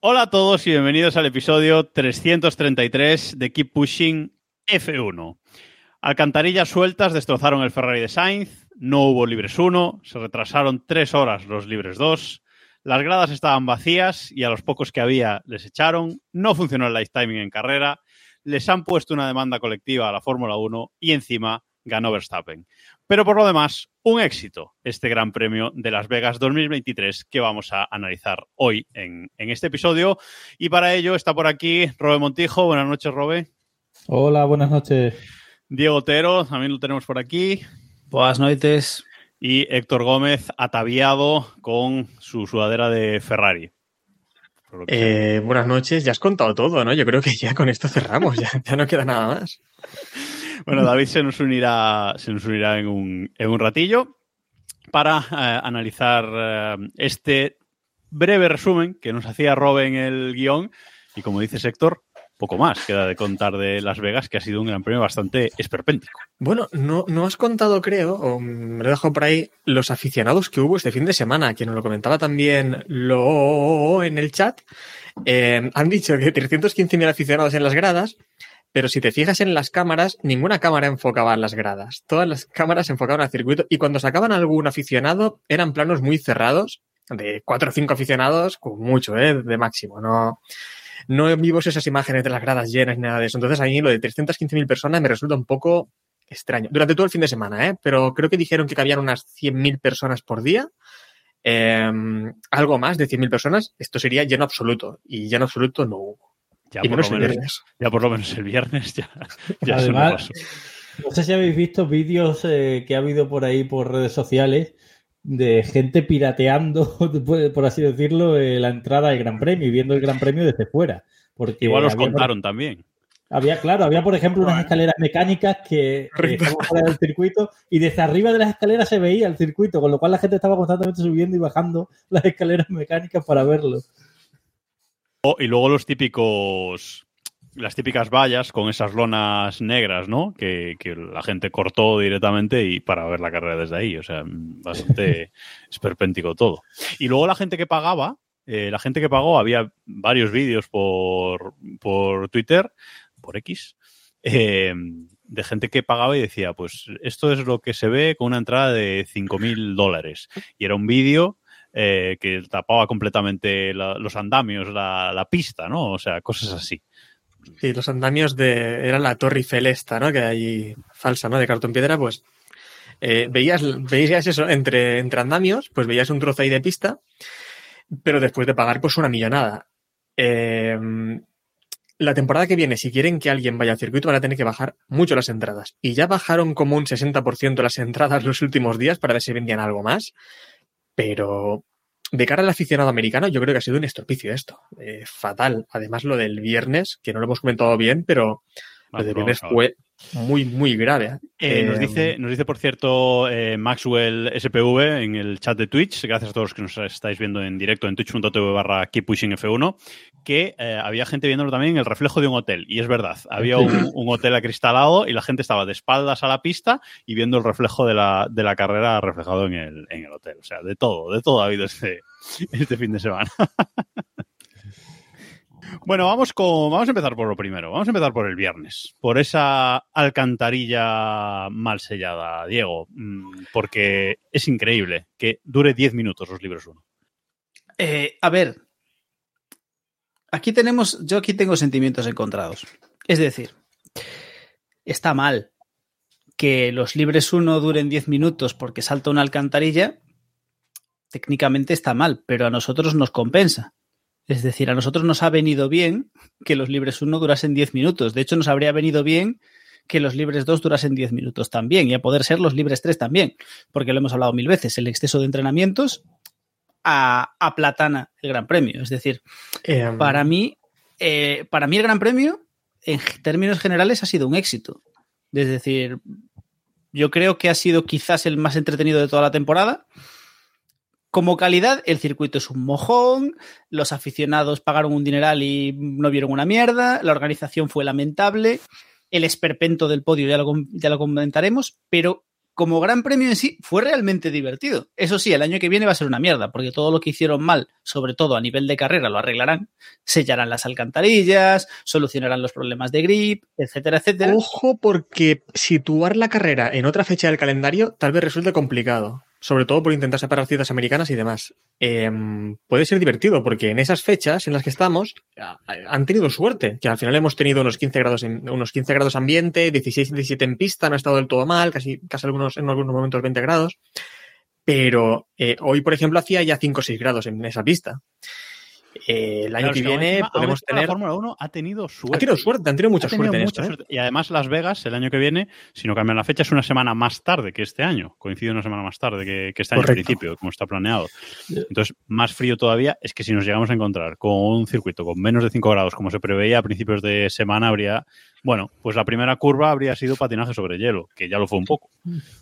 Hola a todos y bienvenidos al episodio 333 de Keep Pushing F1. Alcantarillas sueltas destrozaron el Ferrari de Sainz, no hubo libres 1, se retrasaron 3 horas los libres 2, las gradas estaban vacías y a los pocos que había les echaron, no funcionó el life timing en carrera, les han puesto una demanda colectiva a la Fórmula 1 y encima ganó Verstappen. Pero por lo demás, un éxito este Gran Premio de Las Vegas 2023 que vamos a analizar hoy en, en este episodio. Y para ello está por aquí Robe Montijo. Buenas noches, Robe. Hola, buenas noches. Diego Otero, también lo tenemos por aquí. Buenas noches. Y Héctor Gómez, ataviado con su sudadera de Ferrari. Eh, buenas noches, ya has contado todo, ¿no? Yo creo que ya con esto cerramos, ya, ya no queda nada más. Bueno, David se nos unirá, se nos unirá en, un, en un ratillo para eh, analizar eh, este breve resumen que nos hacía Robe en el guion. Y como dice Héctor, poco más queda de contar de Las Vegas, que ha sido un gran premio bastante esperpéntico. Bueno, no, no has contado, creo, o me lo dejo por ahí, los aficionados que hubo este fin de semana, que nos lo comentaba también lo en el chat. Eh, han dicho que 315.000 aficionados en las gradas, pero si te fijas en las cámaras, ninguna cámara enfocaba en las gradas. Todas las cámaras enfocaban al circuito y cuando sacaban algún aficionado eran planos muy cerrados, de cuatro o cinco aficionados, con mucho, ¿eh? De máximo, no... No vimos esas imágenes de las gradas llenas ni nada de eso. Entonces, a mí lo de 315.000 personas me resulta un poco extraño. Durante todo el fin de semana, ¿eh? Pero creo que dijeron que cabían unas 100.000 personas por día. Eh, algo más de 100.000 personas. Esto sería lleno absoluto. Y lleno absoluto no hubo. Ya y por, menos lo menos, viernes. ya por lo menos el viernes ya, ya Además, pasó. no sé si habéis visto vídeos eh, que ha habido por ahí por redes sociales de gente pirateando, por por así decirlo, eh, la entrada al Gran Premio y viendo el Gran Premio desde fuera. Porque Igual os había- contaron también. Había, claro, había, por ejemplo, unas escaleras mecánicas que eh, estaban fuera del circuito y desde arriba de las escaleras se veía el circuito, con lo cual la gente estaba constantemente subiendo y bajando las escaleras mecánicas para verlo. Y luego los típicos, las típicas vallas con esas lonas negras, ¿no? Que, que la gente cortó directamente y para ver la carrera desde ahí. O sea, bastante esperpéntico todo. Y luego la gente que pagaba, eh, la gente que pagó, había varios vídeos por, por Twitter, por X, eh, de gente que pagaba y decía, pues esto es lo que se ve con una entrada de 5.000 dólares. Y era un vídeo eh, que tapaba completamente los andamios, la, pista, ¿no? O sea, cosas así. Sí, los andamios de. Era la Torre Eiffel esta, ¿no? Que hay falsa, ¿no? De cartón piedra, pues. eh, veías, veías eso, entre, entre andamios, pues veías un trozo ahí de pista, pero después de pagar, pues una millonada. Eh, la temporada que viene, si quieren que alguien vaya al circuito, van a tener que bajar mucho las entradas. Y ya bajaron como un 60% las entradas los últimos días para ver si vendían algo más. Pero de cara al aficionado americano, yo creo que ha sido un estropicio esto. Eh, fatal. Además, lo del viernes, que no lo hemos comentado bien, pero lo fue muy, muy grave. Eh, nos, Eh, dice, nos dice, por cierto, eh, Maxwell SPV en el chat de Twitch, gracias a todos los que nos estáis viendo en directo en twitch.tv barra keeppushingf1, que eh, había gente viéndolo también en el reflejo de un hotel. Y es verdad, había un, un hotel acristalado y la gente estaba de espaldas a la pista y viendo el reflejo de la, de la carrera reflejado en el, en el hotel. O sea, de todo, de todo ha habido este, este fin de semana. Bueno, vamos, con, vamos a empezar por lo primero. Vamos a empezar por el viernes. Por esa alcantarilla mal sellada, Diego. mm, Porque es increíble que dure 10 minutos los libros 1. Eh, a ver, aquí tenemos, yo aquí tengo sentimientos encontrados. Es decir, está mal que los libres 1 duren 10 minutos porque salta una alcantarilla. Técnicamente está mal, pero a nosotros nos compensa. Es decir, a nosotros nos ha venido bien que los libres 1 durasen 10 minutos. De hecho, nos habría venido bien que los libres 2 durasen 10 minutos también y a poder ser los libres 3 también, porque lo hemos hablado mil veces, el exceso de entrenamientos a, a platana el Gran Premio. Es decir, Em, para mí, eh, para mí el Gran Premio, en términos generales, ha sido un éxito. Es decir, yo creo que ha sido quizás el más entretenido de toda la temporada. Como calidad, el circuito es un mojón, los aficionados pagaron un dineral y no vieron una mierda, la organización fue lamentable, el esperpento del podio ya lo, ya lo comentaremos, pero como gran premio en sí fue realmente divertido. Eso sí, el año que viene va a ser una mierda, porque todo lo que hicieron mal, sobre todo a nivel de carrera, lo arreglarán, sellarán las alcantarillas, solucionarán los problemas de grip, etcétera, etcétera. Ojo, porque situar la carrera en otra fecha del calendario tal vez resulte complicado. Sobre todo por intentar separar ciudades americanas y demás. Em, puede ser divertido, porque en esas fechas en las que estamos han tenido suerte. Que al final hemos tenido unos 15 grados en, unos 15 grados ambiente, 16 17 en pista, no ha estado del todo mal, casi, casi algunos, en algunos momentos 20 grados. Pero eh, hoy, por ejemplo, hacía ya 5 o 6 grados en esa pista. Eh, el año Claro, que viene podemos encima La tener. Fórmula 1 ha tenido suerte. Ha tenido suerte, han tenido mucha Ha tenido suerte en mucha esto. ¿eh? Y además Las Vegas, el año que viene, si no cambian la fecha, es una semana más tarde que este año. Coincide una semana más tarde que, que este año al principio, como está planeado. Entonces, más frío todavía es que si nos llegamos a encontrar con un circuito con menos de 5 grados, como se preveía a principios de semana, habría... Bueno, pues la primera curva habría sido patinaje sobre hielo, que ya lo fue un poco.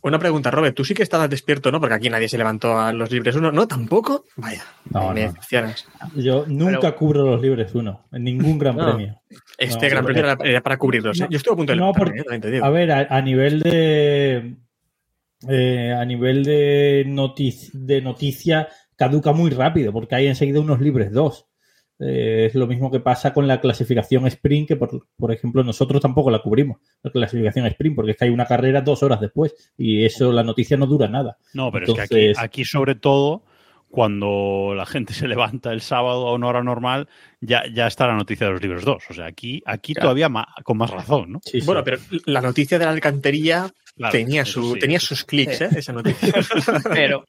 Una pregunta, Robert, tú sí que estabas despierto, ¿no? Porque aquí nadie se levantó a los libres uno, ¿no? ¿Tampoco? Vaya, No, me no. Yo nunca cubro los libres uno, en ningún gran No. premio. Este No, gran premio era, era para cubrirlos, ¿eh? No, Yo estuve a punto de porque- ¿eh? También. A ver, a, a nivel de. eh, a nivel de, notic- de noticia, caduca muy rápido, porque hay enseguida unos libres dos. Eh, es lo mismo que pasa con la clasificación sprint, que por, por ejemplo nosotros tampoco la cubrimos, la clasificación sprint, porque es que hay una carrera dos horas después y eso, la noticia no dura nada. No, pero es que aquí, aquí sobre todo, cuando la gente se levanta el sábado a una hora normal, ya, ya está la noticia de los libros 2. O sea, aquí, aquí Claro. todavía ma- con más razón, ¿no? Sí, sí. Bueno, pero la noticia de la alcantarilla Claro, tenía, su, sí, tenía sus clics. ¿eh? Esa noticia. Pero,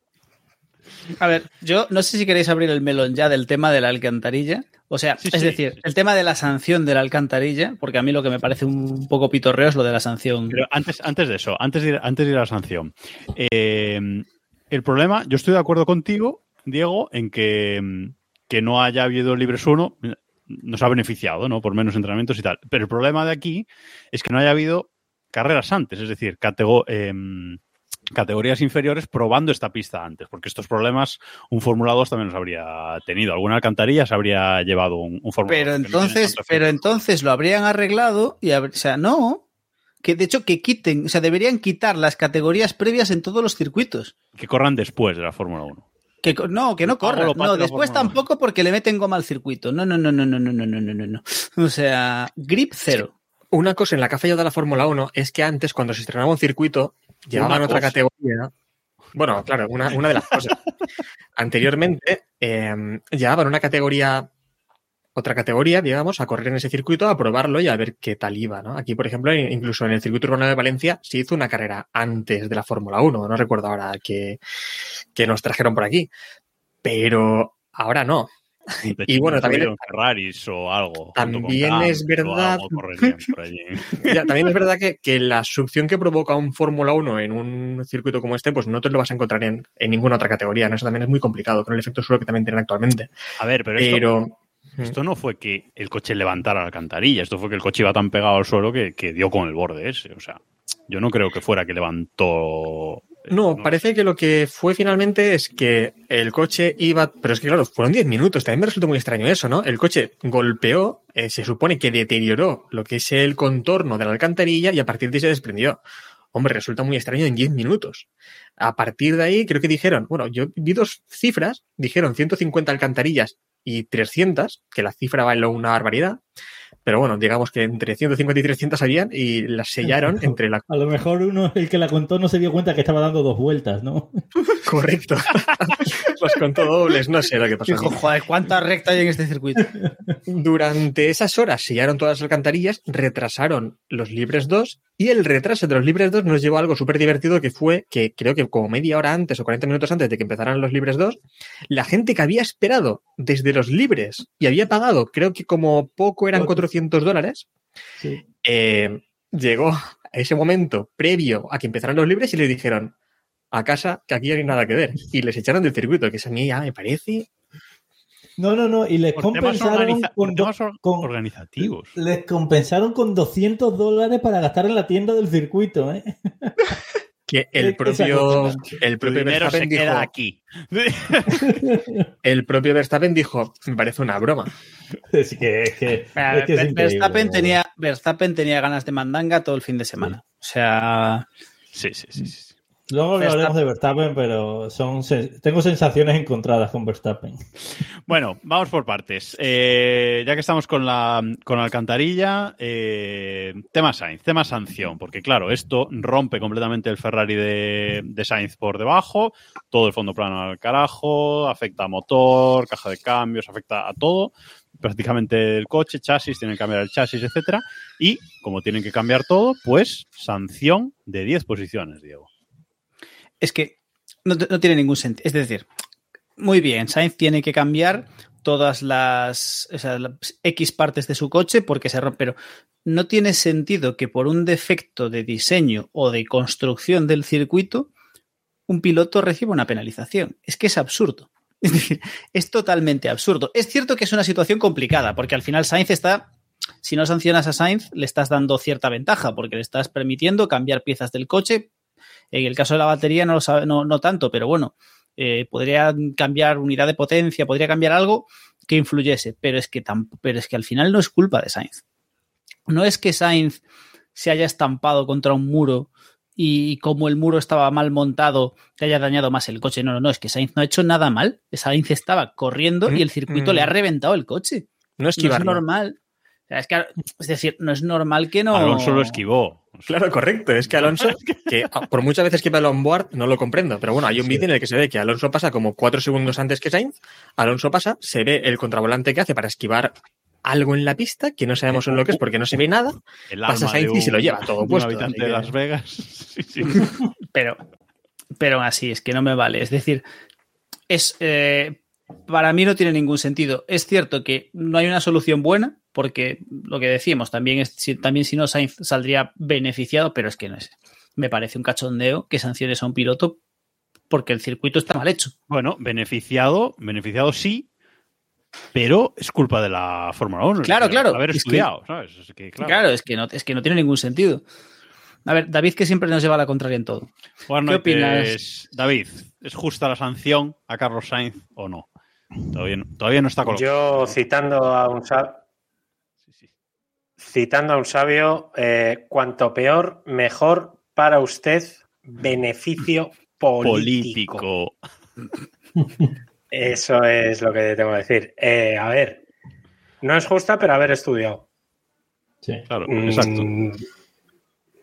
a ver, yo no sé si queréis abrir el melón ya del tema de la alcantarilla. O sea, Sí, es sí, decir, sí. el tema de la sanción de la alcantarilla, porque a mí lo que me parece un poco pitorreo es lo de la sanción. Pero antes, antes de eso, antes de ir, antes de ir a la sanción, eh, el problema, yo estoy de acuerdo contigo, Diego, en que, que no haya habido libres 1 nos ha beneficiado, ¿no? Por menos entrenamientos y tal. Pero el problema de aquí es que no haya habido carreras antes, es decir, catego- em, categorías inferiores probando esta pista antes, porque estos problemas un Fórmula 2 también los habría tenido. Alguna alcantarilla se habría llevado un, un Fórmula Pero 2 que no tiene entonces, pero entonces lo habrían arreglado y, o sea, no. Que de hecho que quiten, o sea, deberían quitar las categorías previas en todos los circuitos. que corran después de la Fórmula 1. Que, no, que no corra. No, después tampoco porque le meten goma al circuito. No, no, no, no, no, no, no, no, no, no, no. O sea, grip cero. Una cosa en la que ha fallado la Fórmula 1 es que antes, cuando se estrenaba un circuito, llevaban otra cosa. categoría. Bueno, claro, una, una de las cosas. Anteriormente, eh, llevaban una categoría, otra categoría, digamos, a correr en ese circuito, a probarlo y a ver qué tal iba, ¿no? Aquí, por ejemplo, incluso en el circuito urbano de Valencia se hizo una carrera antes de la Fórmula 1. No recuerdo ahora que, que nos trajeron por aquí. Pero ahora no. Y bueno, no también- Ferraris o algo. También es verdad-. Ya, también es verdad que, que la succión que provoca un Fórmula 1 en un circuito como este, pues no te lo vas a encontrar en, en ninguna otra categoría. ¿no? Eso también es muy complicado, con el efecto suelo que también tienen actualmente. A ver, pero esto, Pero esto no fue que el coche levantara la alcantarilla, esto fue que el coche iba tan pegado al suelo que, que dio con el borde ese. O sea, yo no creo que fuera que levantó. No, parece que lo que fue finalmente es que el coche iba. Pero es que, claro, fueron 10 minutos. También me resulta muy extraño eso, ¿no? El coche golpeó, eh, se supone que deterioró lo que es el contorno de la alcantarilla y a partir de ahí se desprendió. Hombre, resulta muy extraño en 10 minutos. A partir de ahí, creo que dijeron, bueno, yo vi dos cifras, dijeron 150 alcantarillas y 300, que la cifra vale una barbaridad, pero bueno, digamos que entre 150 y 300 habían y las sellaron entre la... A lo mejor uno, el que la contó, no se dio cuenta que estaba dando dos vueltas, ¿no? Correcto. Los contó dobles, no sé lo que pasó. Dijo, joder, ¿cuánta recta hay en este circuito? Durante esas horas sellaron todas las alcantarillas, retrasaron los libres 2 y el retraso de los libres 2 nos llevó a algo súper divertido que fue que creo que como media hora antes o 40 minutos antes de que empezaran los libres 2, la gente que había esperado desde los libres y había pagado, creo que como poco eran 400 dólares, Sí. eh, llegó ese momento previo a que empezaran los libres y les dijeron a casa que aquí no hay nada que ver. Y les echaron del circuito, que eso a mí ya me parece. No, no, no. Y les Por compensaron or- con- organizativos. les compensaron con 200 dólares para gastar en la tienda del circuito, ¿eh? Que el propio, el propio dinero se Verstappen dijo, queda aquí. el propio Verstappen dijo, me parece una broma. Es que es, que, es, que es Ver- increíble, Verstappen, tenía, Verstappen tenía ganas de mandanga todo el fin de semana. O sea, Sí, sí, sí. sí. Luego hablaremos de Verstappen, pero son tengo sensaciones encontradas con Verstappen. Bueno, vamos por partes. Eh, ya que estamos con la, con la alcantarilla, eh, tema Sainz, tema sanción, porque claro, esto rompe completamente el Ferrari de, de Sainz por debajo, todo el fondo plano al carajo, afecta a motor, caja de cambios, afecta a todo, prácticamente el coche, chasis, tienen que cambiar el chasis, etcétera, y como tienen que cambiar todo, pues sanción de 10 posiciones, Diego. Es que no, tiene ningún sentido. Es decir, muy bien, Sainz tiene que cambiar todas las, X partes de su coche porque se rompe, pero no tiene sentido que por un defecto de diseño o de construcción del circuito un piloto reciba una penalización. Es que es absurdo. Es es totalmente absurdo. Es cierto que es una situación complicada porque al final Sainz está si no sancionas a Sainz, le estás dando cierta ventaja porque le estás permitiendo cambiar piezas del coche. En el caso de la batería no lo sabe, no, no tanto, pero bueno, eh, podría cambiar unidad de potencia, podría cambiar algo que influyese, pero es que, pero es que al final no es culpa de Sainz. No es que Sainz se haya estampado contra un muro y como el muro estaba mal montado, te haya dañado más el coche. No, no, no, es que Sainz no ha hecho nada mal. Sainz estaba corriendo y el circuito Mm. le ha reventado el coche. No No es esquivarlo. normal. O sea, es, que, es decir, no es normal que no. Alonso lo esquivó. Claro, correcto. Es que Alonso, que ah, por muchas veces que el onboard, no lo comprendo. Pero bueno, hay un vídeo en el que se ve que Alonso pasa como cuatro segundos antes que Sainz. Alonso pasa, se ve el contravolante que hace para esquivar algo en la pista, que no sabemos en lo que es porque no se ve nada. El Pasa alma Sainz de y se lo lleva todo de un puesto, habitante de Las Vegas. Sí, sí. Pero, pero así, es que no me vale. Es decir, es eh, para mí no tiene ningún sentido. Es cierto que no hay una solución buena, porque lo que decíamos, también, es, si, también si no, Sainz saldría beneficiado, pero es que no es. Me parece un cachondeo que sanciones a un piloto porque el circuito está mal hecho. Bueno, beneficiado, beneficiado sí, pero es culpa de la Fórmula 1. Claro, claro, Haber es que- ¿sabes? Es que, Claro, claro. es, que no, es que no tiene ningún sentido. A ver, David, que siempre nos lleva a la contraria en todo. ¿Qué opinas? David, ¿es justa la sanción a Carlos Sainz o no? Todavía no, todavía no está colocado. Yo citando a un citando a un sabio, eh, cuanto peor, mejor para usted, beneficio político. político. Eso es lo que tengo que decir. Eh, a ver, no es justa, pero haber estudiado. Sí. Claro, Mm, exacto.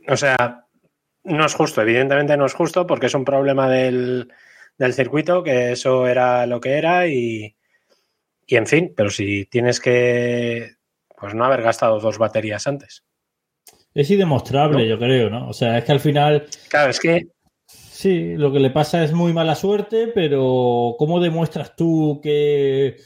O sea, no es justo, evidentemente no es justo porque es un problema del, del circuito, que eso era lo que era y, y en fin, pero si tienes que, pues no haber gastado dos baterías antes. Es indemostrable, yo creo, ¿no? O sea, es que al final, Claro, es que sí, lo que le pasa es muy mala suerte, pero ¿cómo demuestras tú que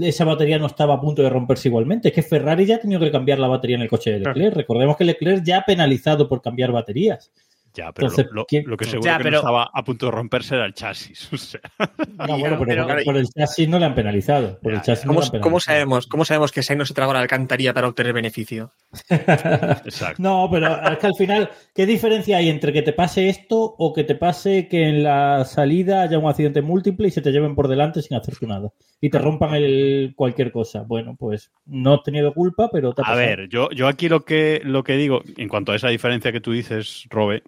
esa batería no estaba a punto de romperse igualmente? Es que Ferrari ya ha tenido que cambiar la batería en el coche de Leclerc. Recordemos que Leclerc ya ha penalizado por cambiar baterías. Ya, pero entonces, lo, lo- ¿quién- lo que seguro Ya, que pero- no estaba a punto de romperse era el chasis. O sea, No, bueno, pero, pero- por, por el chasis no le han penalizado. Por Ya, el chasis no ¿Cómo, le han cómo penalizado. sabemos, ¿Cómo sabemos que Sainz no se tragó la alcantarilla para obtener beneficio? exacto. No, pero es que al final, ¿qué diferencia hay entre que te pase esto o que te pase que en la salida haya un accidente múltiple y se te lleven por delante sin hacerte nada? Y te rompan el cualquier cosa. Bueno, pues no has tenido culpa, pero te ha A ver, yo, yo aquí lo que, lo que digo, en cuanto a esa diferencia que tú dices, Robe,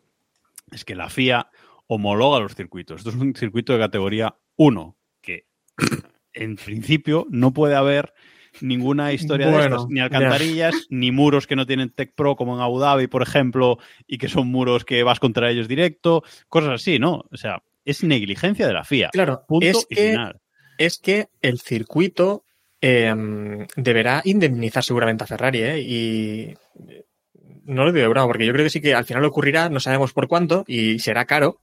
es que la FIA homologa los circuitos. Esto es un circuito de categoría 1, que en principio no puede haber ninguna historia de estas, ni alcantarillas, ni muros que no tienen Tech Pro como en Abu Dhabi, por ejemplo, y que son muros que vas contra ellos directo, cosas así, ¿no? O sea, es negligencia de la FIA. Claro, Punto es y que, final. es que el circuito eh, deberá indemnizar seguramente a Ferrari, ¿eh? Y no lo digo de broma, porque yo creo que sí que al final ocurrirá, no sabemos por cuánto, y será caro,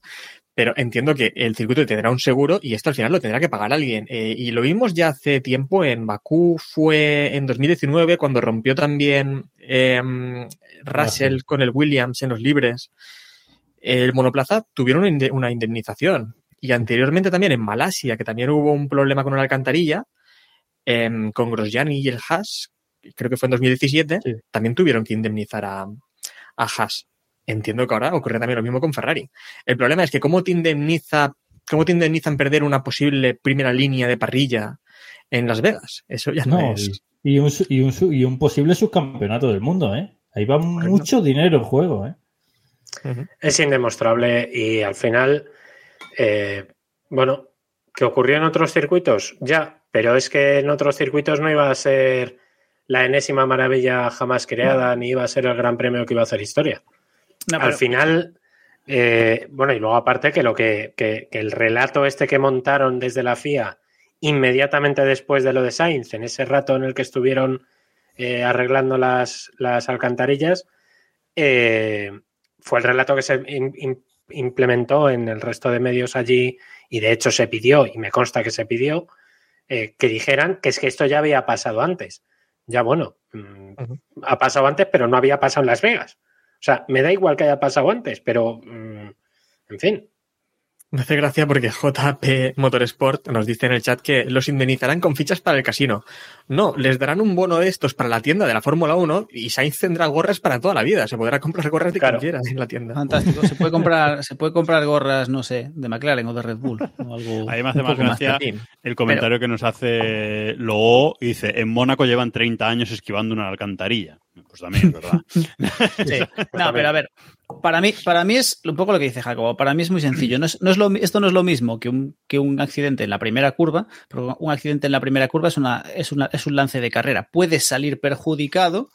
pero entiendo que el circuito tendrá un seguro y esto al final lo tendrá que pagar alguien. Eh, y lo vimos ya hace tiempo en Bakú, fue en 2019 cuando rompió también eh, Russell con el Williams en los libres, el monoplaza tuvieron una indemnización. Y anteriormente también en Malasia, que también hubo un problema con una alcantarilla, em, con Grosjean y el Haas, creo que fue en 2017, Sí. también tuvieron que indemnizar a, a Haas. Entiendo que ahora ocurre también lo mismo con Ferrari. El problema es que cómo te indemniza, cómo te indemnizan perder una posible primera línea de parrilla en Las Vegas. Eso ya no, No, es. y, y un, y, un, y un posible subcampeonato del mundo, ¿eh? Ahí va mucho dinero en juego, ¿eh? Es indemostrable y al final, eh, bueno, que ocurrió en otros circuitos, ya, pero es que en otros circuitos no iba a ser la enésima maravilla jamás creada, ni iba a ser el gran premio que iba a hacer historia. No, Al final, eh, bueno, y luego aparte que lo que, que- que el relato este que montaron desde la FIA inmediatamente después de lo de Sainz, en ese rato en el que estuvieron eh, arreglando las, las alcantarillas, eh, fue el relato que se im- im- implementó en el resto de medios allí y de hecho se pidió, y me consta que se pidió, que dijeran que es que esto ya había pasado antes. Ya bueno, mm, ha pasado antes, pero no había pasado en Las Vegas. O sea, me da igual que haya pasado antes, pero mm, en fin, Me hace gracia porque JP Motorsport nos dice en el chat que los indemnizarán con fichas para el casino. No, les darán un bono de estos para la tienda de la Fórmula 1 y Sainz tendrá gorras para toda la vida. Se podrá comprar gorras de Claro. quien quiera en la tienda. Fantástico. Se puede comprar, se puede comprar gorras, no sé, de McLaren o de Red Bull. O algo Ahí me hace más gracia el comentario que nos hace Loo y dice, en Mónaco llevan 30 años esquivando una alcantarilla. Pues también es verdad. Sí. No, pero a ver, para mí, para mí es un poco lo que dice Jacobo. Para mí es muy sencillo. No es, no es lo, esto no es lo mismo que un, que un accidente en la primera curva, pero un accidente en la primera curva es, una, es, una, es un lance de carrera. Puedes salir perjudicado,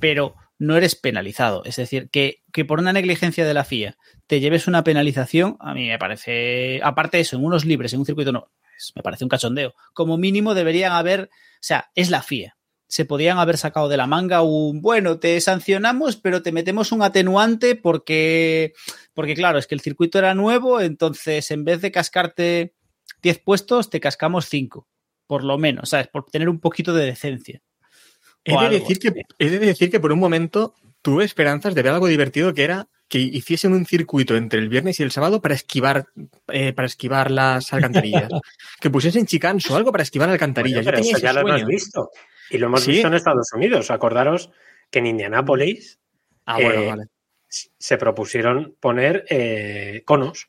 pero no eres penalizado. Es decir, que, que por una negligencia de la FIA te lleves una penalización, a mí me parece, aparte de eso, en unos libres, en un circuito no, es- me parece un cachondeo. Como mínimo deberían haber, o sea, es la FIA. Se podían haber sacado de la manga un, bueno, te sancionamos, pero te metemos un atenuante porque, porque claro, es que el circuito era nuevo, entonces en vez de cascarte 10 puestos, te cascamos 5, por lo menos, ¿sabes? Por tener un poquito de decencia. He de, decir que, he de decir que por un momento tuve esperanzas de ver algo divertido que era que hiciesen un circuito entre el viernes y el sábado para esquivar, eh, para esquivar las alcantarillas. que pusiesen chicans o algo para esquivar alcantarillas. Bueno, pero Yo tenía eso ya lo hemos visto. Y lo hemos Sí. visto en Estados Unidos. Acordaros que en Indianápolis Ah, bueno, Eh, vale. se propusieron poner eh, conos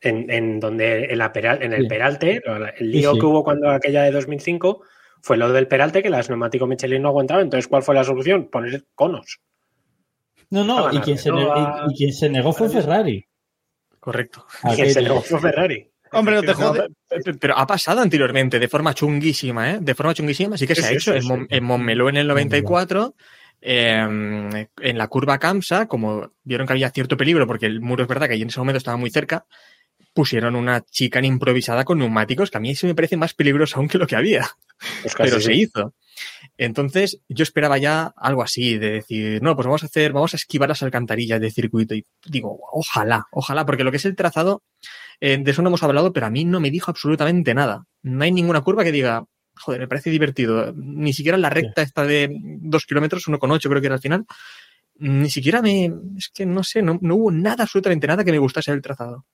en, en donde en, la peral- en el Sí. peralte, el lío Sí, sí. que hubo cuando aquella de 2005 fue lo del peralte que las neumáticos Michelin no aguantaban. Entonces, ¿cuál fue la solución? Poner conos. No, no, y quien, se Renova, ne- y, y quien se negó fue Ferrari. Correcto. Y quien se negó fue Ferrari. Hombre, no te jode. pero- ha pasado anteriormente, de forma chunguísima, ¿eh? De forma chunguísima, sí que Sí, se ha hecho. sí, en, sí. Mon- en Montmeló en el 94, eh, en la curva Kamsa, como vieron que había cierto peligro, porque el muro es verdad que ahí en ese momento estaba muy cerca, pusieron una chica improvisada con neumáticos, que a mí eso me parece más peligroso aún que lo que había. Pues casi pero sí. se hizo. Entonces, yo esperaba ya algo así, de decir, no, pues vamos a hacer, vamos a esquivar las alcantarillas de circuito. Y digo, ojalá, ojalá, porque lo que es el trazado, eh, de eso no hemos hablado, pero a mí no me dijo absolutamente nada. No hay ninguna curva que diga, joder, me parece divertido. Ni siquiera la recta esta de dos kilómetros, 1,8 creo que era al final. Ni siquiera me, es que no sé, no, no hubo nada, absolutamente nada que me gustase del trazado.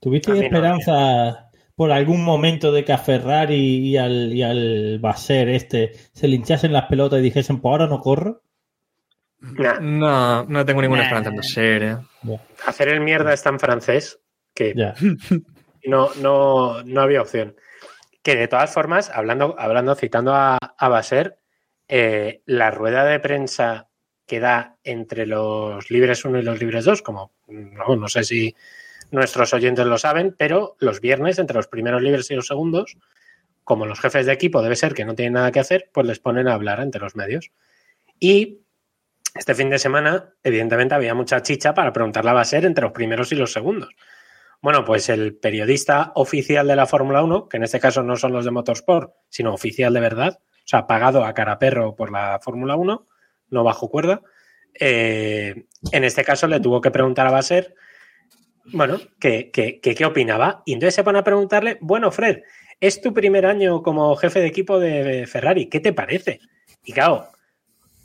¿Tuviste no, esperanza por algún momento de que a Ferrari y al, y al Basser este se le hinchasen las pelotas y dijesen, pues ahora no corro? Nah, No, no tengo ninguna Nah. esperanza en serie. hacer el mierda es tan francés que no, no, no había opción. Que de todas formas, hablando, hablando citando a, a Basser, eh, la rueda de prensa que da entre los libres 1 y los libres 2, como no, no sé si nuestros oyentes lo saben, pero los viernes, entre los primeros libres y los segundos, como los jefes de equipo debe ser que no tienen nada que hacer, pues les ponen a hablar entre los medios. Y este fin de semana, evidentemente, había mucha chicha para preguntarle a Basser entre los primeros y los segundos. Bueno, pues el periodista oficial de la Fórmula 1, que en este caso no son los de Motorsport, sino oficial de verdad, o sea, pagado a cara perro por la Fórmula 1, no bajo cuerda, eh, en este caso le tuvo que preguntar a Basser, bueno, que, qué opinaba. Y entonces se van a preguntarle, bueno, Fred, es tu primer año como jefe de equipo de Ferrari, ¿qué te parece? Y claro,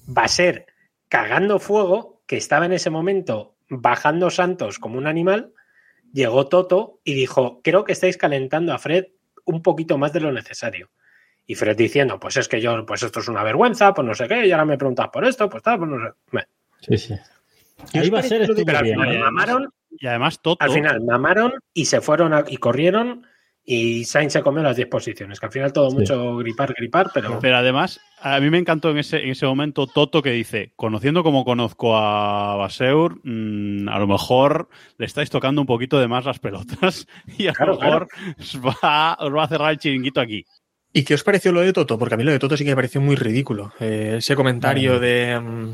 va a ser cagando fuego, que estaba en ese momento bajando Santos como un animal, llegó Toto y dijo, creo que estáis calentando a Fred un poquito más de lo necesario. Y Fred diciendo, pues es que yo, pues esto es una vergüenza, pues no sé qué, y ahora me preguntas por esto, pues tal, pues no sé. Bueno, Sí, sí. Ahí va a ser pero al final ¿eh? mamaron, Y además Toto, al final mamaron y se fueron a- y corrieron y Sainz se comió las 10 posiciones, que al final todo Sí. mucho gripar, gripar, pero pero además a mí me encantó en ese, en ese momento Toto que dice, conociendo como conozco a Baseur, mm, a lo mejor le estáis tocando un poquito de más las pelotas y a Claro, lo mejor os, va, os va a cerrar el chiringuito aquí. ¿Y qué os pareció lo de Toto? Porque a mí lo de Toto sí que me pareció muy ridículo. Eh, ese comentario de. mm,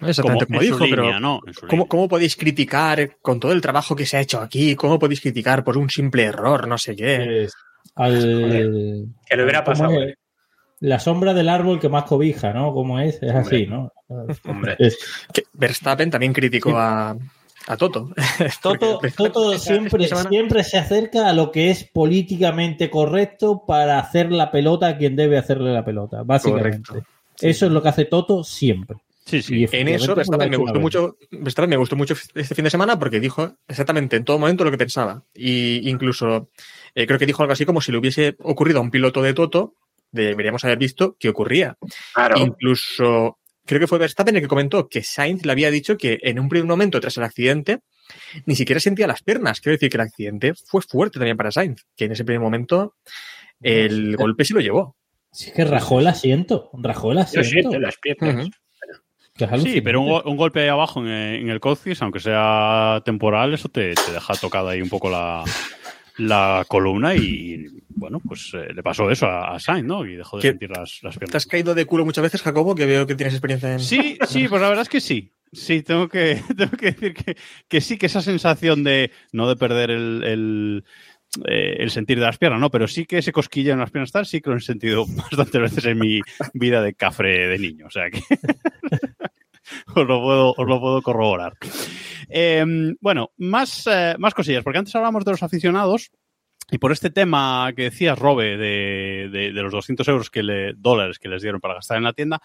exactamente Como su dijo, línea, pero. ¿Cómo. ¿Cómo podéis criticar con todo el trabajo que se ha hecho aquí? ¿Cómo podéis criticar por un simple error? No sé qué. Es al, que le hubiera ¿cómo pasado. es? eh. La sombra del árbol que más cobija, ¿no? ¿Cómo es? Es así, ¿no? Hombre. Es- Que Verstappen también criticó a, a Toto. Toto, Toto esta- siempre, esta semana- siempre se acerca a lo que es políticamente correcto para hacer la pelota a quien debe hacerle la pelota, básicamente. Correcto. Eso es lo que hace Toto siempre. Sí, sí. En eso Verstappen me gustó mucho, Verstappen me gustó mucho este fin de semana porque dijo exactamente en todo momento lo que pensaba. Y incluso eh, creo que dijo algo así como si le hubiese ocurrido a un piloto de Toto, deberíamos haber visto qué ocurría. Claro. Incluso creo que fue Verstappen el que comentó que Sainz le había dicho que en un primer momento tras el accidente ni siquiera sentía las piernas. Quiero decir que el accidente fue fuerte también para Sainz, que en ese primer momento el golpe se lo llevó. Si es que rajó el asiento, rajó el Yo asiento. siento las piernas. Que Sí, pero un, go- un golpe ahí abajo en, en el coxis, aunque sea temporal, eso te, te deja tocada ahí un poco la, la columna y, bueno, pues eh, le pasó eso a, a Sainz, ¿no? Y dejó de ¿Qué? sentir las, las ¿Te has piernas. caído de culo muchas veces, Jacobo? Que veo que tienes experiencia en... Sí, sí, pues la verdad es que sí. Sí, tengo que, tengo que decir que, que sí, que esa sensación de no de perder el, el, eh, el sentir de las piernas, no, pero sí que ese cosquilla en las piernas tal, sí que lo he sentido bastantes veces en mi vida de cafre de niño. O sea que os, lo puedo, os lo puedo corroborar. Eh, bueno, más, eh, más cosillas, porque antes hablábamos de los aficionados y por este tema que decías, Robe, de, de, los 200 euros que le, dólares que les dieron para gastar en la tienda,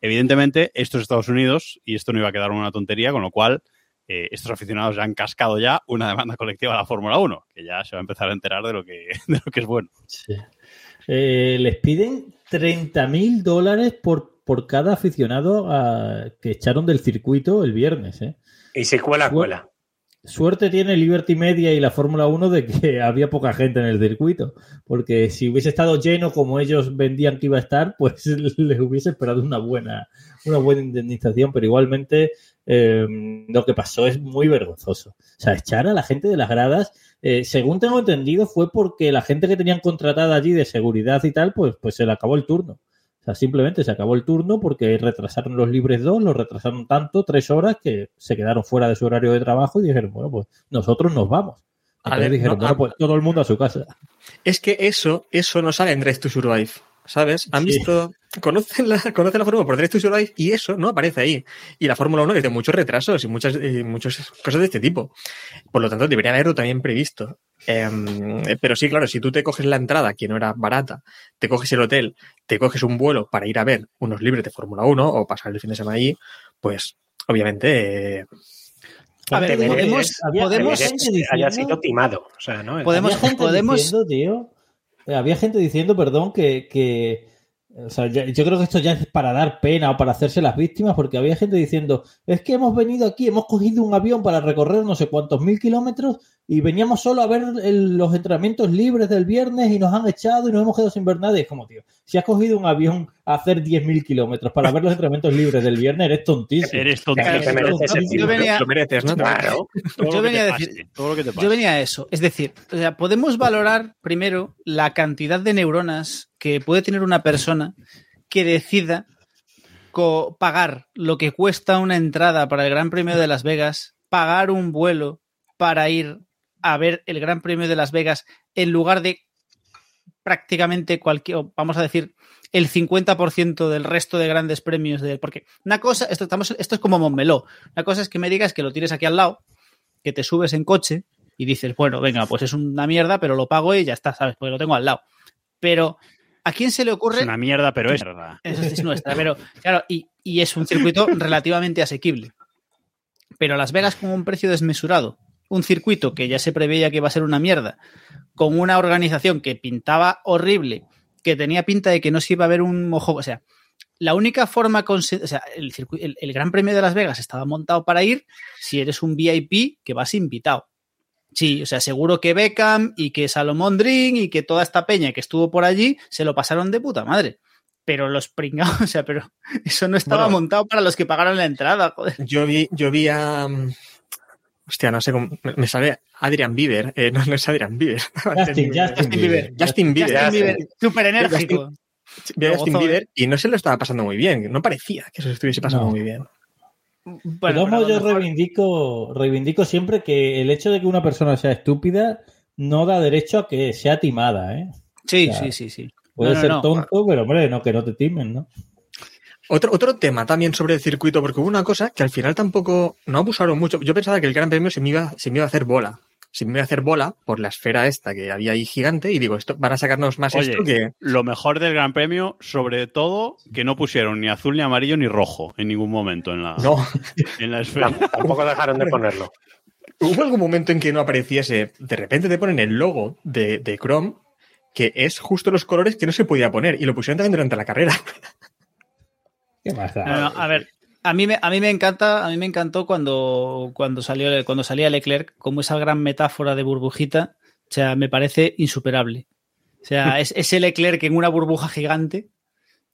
evidentemente esto es Estados Unidos y esto no iba a quedar una tontería, con lo cual eh, estos aficionados ya han cascado ya una demanda colectiva a la Fórmula 1, que ya se va a empezar a enterar de lo que, de lo que es bueno. Sí. Eh, les piden 30 mil dólares por, por cada aficionado a- que echaron del circuito el viernes. ¿eh? Y si cuela, cuela. Suerte tiene Liberty Media y la Fórmula 1 de que había poca gente en el circuito, porque si hubiese estado lleno como ellos vendían que iba a estar, pues les hubiese esperado una buena, una buena indemnización, pero igualmente eh, lo que pasó es muy vergonzoso. O sea, echar a la gente de las gradas, eh, según tengo entendido, fue porque la gente que tenían contratada allí de seguridad y tal, pues, pues se le acabó el turno. O sea, simplemente se acabó el turno porque retrasaron los libres dos, los retrasaron tanto, tres horas, que se quedaron fuera de su horario de trabajo y dijeron, bueno, pues nosotros nos vamos. A ver, dijeron, no, bueno, a- pues todo el mundo a su casa. Es que eso, eso no sale en Drive to Survive, ¿sabes? Han Sí. visto, conocen la, conocen la Fórmula por Drive to Survive y eso no aparece ahí. Y la Fórmula 1 es de muchos retrasos y muchas, y muchas cosas de este tipo. Por lo tanto, deberían haberlo también previsto. Em, pero sí, claro, si tú te coges la entrada, que no era barata, te coges el hotel, te coges un vuelo para ir a ver unos libres de Fórmula 1 o pasar el fin de semana allí, pues obviamente eh, A ver, Te podemos, había- podemos, gente que haya diciendo- sido timado. O sea, ¿no? Podemos- había gente podemos- diciendo, tío, eh, había gente diciendo, perdón, que, que o sea, ya- yo creo que esto ya es para dar pena o para hacerse las víctimas, porque había gente diciendo, es que hemos venido aquí, hemos cogido un avión para recorrer no sé cuántos mil kilómetros y veníamos solo a ver el- los entrenamientos libres del viernes y nos han echado y nos hemos quedado sin ver nada. Y es como, tío, si has cogido un avión a hacer 10.000 kilómetros para ver los entrenamientos libres del viernes, eres tontísimo. Eres Claro, tontísimo. te mereces Yo venía- lo mereces, ¿no? Claro. Yo venía a decir- pase, todo lo que te pase. Yo venía a eso. Es decir, o sea, podemos valorar primero la cantidad de neuronas que puede tener una persona que decida pagar lo que cuesta una entrada para el Gran Premio de Las Vegas, pagar un vuelo para ir a ver el Gran Premio de Las Vegas en lugar de prácticamente cualquier, vamos a decir, el 50% del resto de grandes premios de porque una cosa, esto, estamos, esto es como Montmeló, una cosa es que me digas que lo tienes aquí al lado, que te subes en coche y dices, bueno, venga, pues es una mierda, pero lo pago y ya está, ¿sabes? Porque lo tengo al lado. Pero ¿A quién se le ocurre? Es una mierda, pero es verdad. Eso es nuestra, pero claro, y, y es un circuito relativamente asequible. Pero Las Vegas con un precio desmesurado, un circuito que ya se preveía que iba a ser una mierda, con una organización que pintaba horrible, que tenía pinta de que no se iba a ver un mojo, o sea, la única forma, con, o sea, el, circu- el, el Gran Premio de Las Vegas estaba montado para ir si eres un VIP que vas invitado. Sí, o sea, seguro que Beckham y que Salomón Dring y que toda esta peña que estuvo por allí se lo pasaron de puta madre. Pero los pringados, o sea, pero eso no estaba Bueno. montado para los que pagaron la entrada, joder. Yo vi, yo vi a. Hostia, no sé cómo. Me sale Adrian Bieber. Eh, no, no es Adrian Bieber. Justin, Justin Bieber. Justin Bieber. Justin Bieber, Justin. súper enérgico. Justin Bieber y no se lo estaba pasando muy bien. No parecía que se lo estuviese pasando No. muy bien. Bueno, de modos, yo reivindico, reivindico siempre que el hecho de que una persona sea estúpida no da derecho a que sea timada, ¿eh? Sí, o sea, sí, sí, sí. Puede No, no, ser no. tonto, pero hombre, no que no te timen, ¿no? Otro, otro tema también sobre el circuito, porque hubo una cosa que al final tampoco no abusaron mucho. Yo pensaba que el Gran Premio se me iba, se me iba a hacer bola. Se me iba a hacer bola por la esfera esta que había ahí gigante y digo, esto van a sacarnos más Oye, esto que. lo mejor del Gran Premio, sobre todo, que no pusieron ni azul, ni amarillo, ni rojo en ningún momento en la, No. en la esfera. Tam- Tampoco dejaron de ponerlo. Hubo algún momento en que no apareciese. De repente te ponen el logo de, de Chrome, que es justo los colores que no se podía poner, y lo pusieron también durante la carrera. ¿Qué más da? No, no, a ver, a mí me, a mí me encanta, a mí me encantó cuando, cuando salió cuando salía Leclerc, como esa gran metáfora de burbujita, o sea, me parece insuperable. O sea, es, ese Leclerc en una burbuja gigante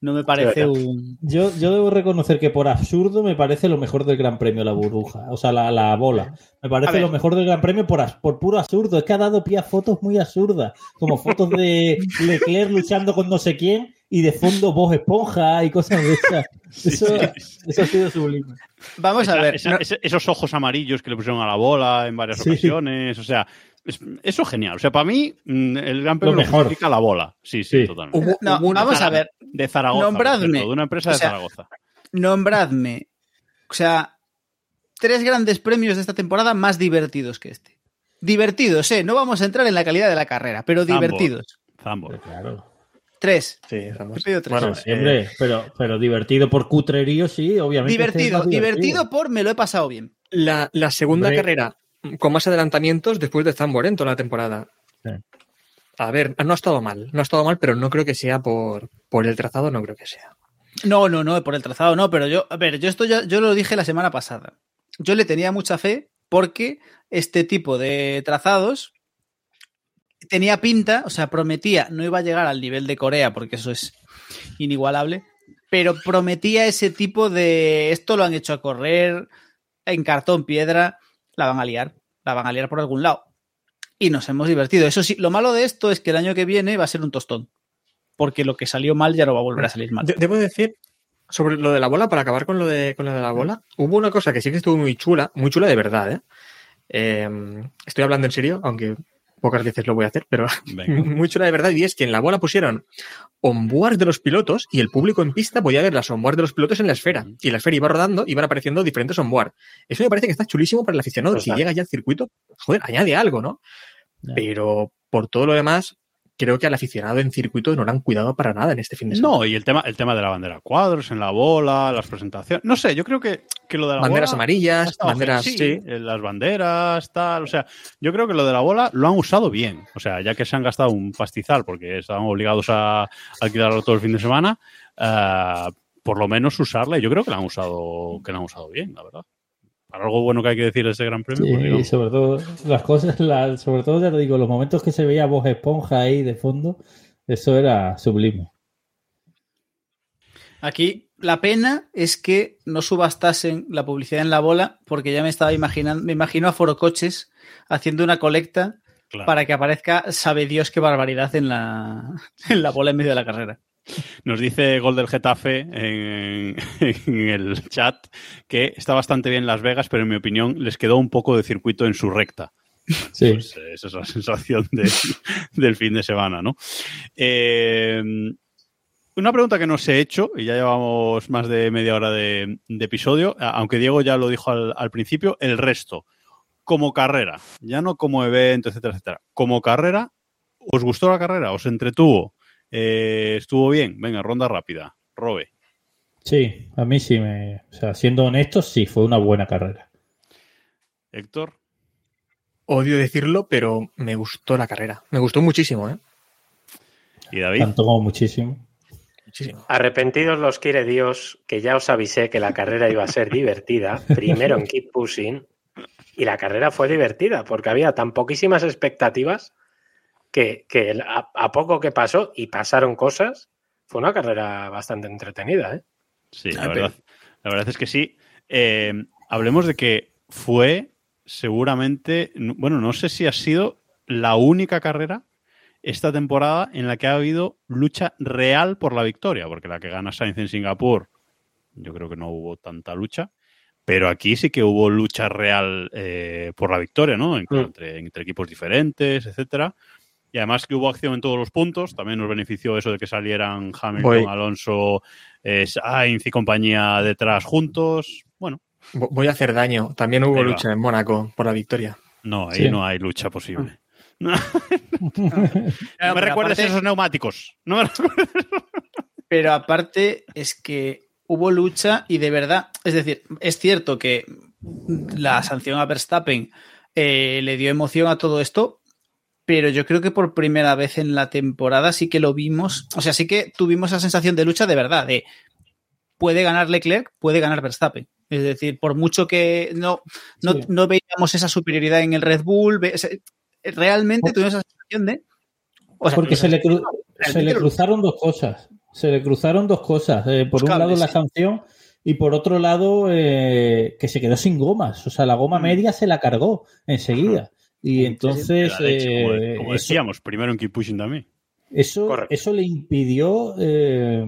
no me parece un. Yo, yo debo reconocer que por absurdo me parece lo mejor del Gran Premio la burbuja, o sea, la, la bola. Me parece lo mejor del Gran Premio por, as- por puro absurdo. Es que ha dado pie a fotos muy absurdas, como fotos de Leclerc luchando con no sé quién y de fondo voz esponja y cosas de esas. Eso, eso ha sido sublime. Vamos a ver. esa- no- ese- esos ojos amarillos que le pusieron a la bola en varias Sí. ocasiones. O sea, es- eso es genial. O sea, para mí, mm, el Gran Premio Lo mejor. la bola. Sí, sí, Sí. totalmente. Hubo, no, hubo una- vamos a ver. De Zaragoza. Nombradme. cierto, de una empresa de O sea, Zaragoza. nombradme, o sea, tres grandes premios de esta temporada más divertidos que este. Divertidos, ¿eh? No vamos a entrar en la calidad de la carrera, pero Zambor. divertidos. Zambor. Claro. Tres. Sí. He pedido tres. Bueno, Sí, hombre, pero, pero divertido por cutrerío, sí, obviamente. este es divertido, divertido por me lo he pasado bien. La, la segunda Hombre. carrera con más adelantamientos después de Zambor en toda la temporada. Sí. A ver, no ha estado mal, no ha estado mal, pero no creo que sea por, por el trazado, no creo que sea. No, no, no, por el trazado no, pero yo, a ver, yo esto ya, yo lo dije la semana pasada. Yo le tenía mucha fe porque este tipo de trazados tenía pinta, o sea, prometía, no iba a llegar al nivel de Corea, porque eso es inigualable, pero prometía ese tipo de esto lo han hecho a correr en cartón piedra, la van a liar, la van a liar por algún lado. Y nos hemos divertido. Eso sí, lo malo de esto es que el año que viene va a ser un tostón. Porque lo que salió mal ya no va a volver a salir mal. De- debo decir, sobre lo de la bola, para acabar con lo de, con lo de la bola, hubo una cosa que sí que estuvo muy chula, muy chula de verdad, ¿eh? Eh, estoy hablando en serio, aunque pocas veces lo voy a hacer, pero muy chula de verdad, y es que en la bola pusieron onboard de los pilotos y el público en pista podía ver las onboard de los pilotos en la esfera. Y la esfera iba rodando y iban apareciendo diferentes onboard. Eso me parece que está chulísimo para el aficionado. Pues si llega ya al circuito, joder, añade algo, ¿no? Pero por todo lo demás, creo que al aficionado en circuito no lo han cuidado para nada en este fin de semana. No, y el tema, el tema de la bandera cuadros en la bola, las presentaciones. No sé, yo creo que, que lo de la Banderas bola. amarillas, banderas, gen- sí. eh, Las banderas, tal. O sea, yo creo que lo de la bola lo han usado bien. O sea, ya que se han gastado un pastizal porque estaban obligados a alquilarlo todo el fin de semana, eh, por lo menos usarla. Y yo creo que la han usado, que la han usado bien, la verdad. Para algo bueno que hay que decir de ese gran premio, Sí, pues y digamos. sobre todo las cosas, la- sobre todo ya te digo, los momentos que se veía voz esponja ahí de fondo, eso era sublime. Aquí la pena es que no subastasen la publicidad en la bola, porque ya me estaba imaginando, me imagino a Forocoches haciendo una colecta Claro. para que aparezca, sabe Dios qué barbaridad en la, en la bola en medio de la carrera. Nos dice Gol del Getafe en, en el chat que está bastante bien Las Vegas, pero en mi opinión les quedó un poco de circuito en su recta. Sí. Pues, eh, esa es la sensación de- del fin de semana, ¿no? Eh, una pregunta que nos he hecho, y ya llevamos más de media hora de, de episodio, aunque Diego ya lo dijo al, al principio, el resto, como carrera, ya no como evento, etcétera, etcétera, como carrera, ¿os gustó la carrera? ¿Os entretuvo? Eh, estuvo bien. Venga, ronda rápida. Robe. Sí, a mí sí me. O sea, siendo honestos, sí, fue una buena carrera. Héctor. Odio decirlo, pero me gustó la carrera. Me gustó muchísimo, ¿eh? ¿Y David? Tanto como muchísimo. Muchísimo. Arrepentidos los quiere Dios, que ya os avisé que la carrera iba a ser divertida, primero en Keep Pushing, y la carrera fue divertida, porque había tan poquísimas expectativas que, que a, a poco que pasó, y pasaron cosas, fue una carrera bastante entretenida. ¿eh? Sí, la Ah, verdad, la verdad es que sí. Eh, hablemos de que fue seguramente, bueno, no sé si ha sido la única carrera esta temporada en la que ha habido lucha real por la victoria, porque la que gana Sainz en Singapur, yo creo que no hubo tanta lucha, pero aquí sí que hubo lucha real eh, por la victoria, ¿no? En- Mm. Entre, entre equipos diferentes, etcétera. Y además que hubo acción en todos los puntos, también nos benefició eso de que salieran Hamilton, Voy. Alonso, eh, Sainz y compañía detrás juntos. Bueno, Vo- Voy a hacer daño. También hubo lucha en Mónaco por la victoria. no, ahí Sí. no hay lucha posible. No, Claro, me pero recuerdes aparte- esos neumáticos. No me recuerdes. Pero aparte es que hubo lucha y de verdad, es decir, es cierto que la sanción a Verstappen eh, le dio emoción a todo esto, pero yo creo que por primera vez en la temporada sí que lo vimos, o sea, sí que tuvimos esa sensación de lucha de verdad, de puede ganar Leclerc, puede ganar Verstappen. Es decir, por mucho que no, no, Sí. no veíamos esa superioridad en el Red Bull, realmente tuvimos esa sensación de... o sea, Porque se le, cru- se le cruzaron dos cosas. Se le cruzaron dos cosas. Eh, por un lado la sanción y por otro lado eh, que se quedó sin gomas. O sea, la goma Mm. media se la cargó enseguida. Y entonces leche, como, eh, como eso- decíamos, primero en Keep Pushing también. Eso, Correcto. eso le impidió eh,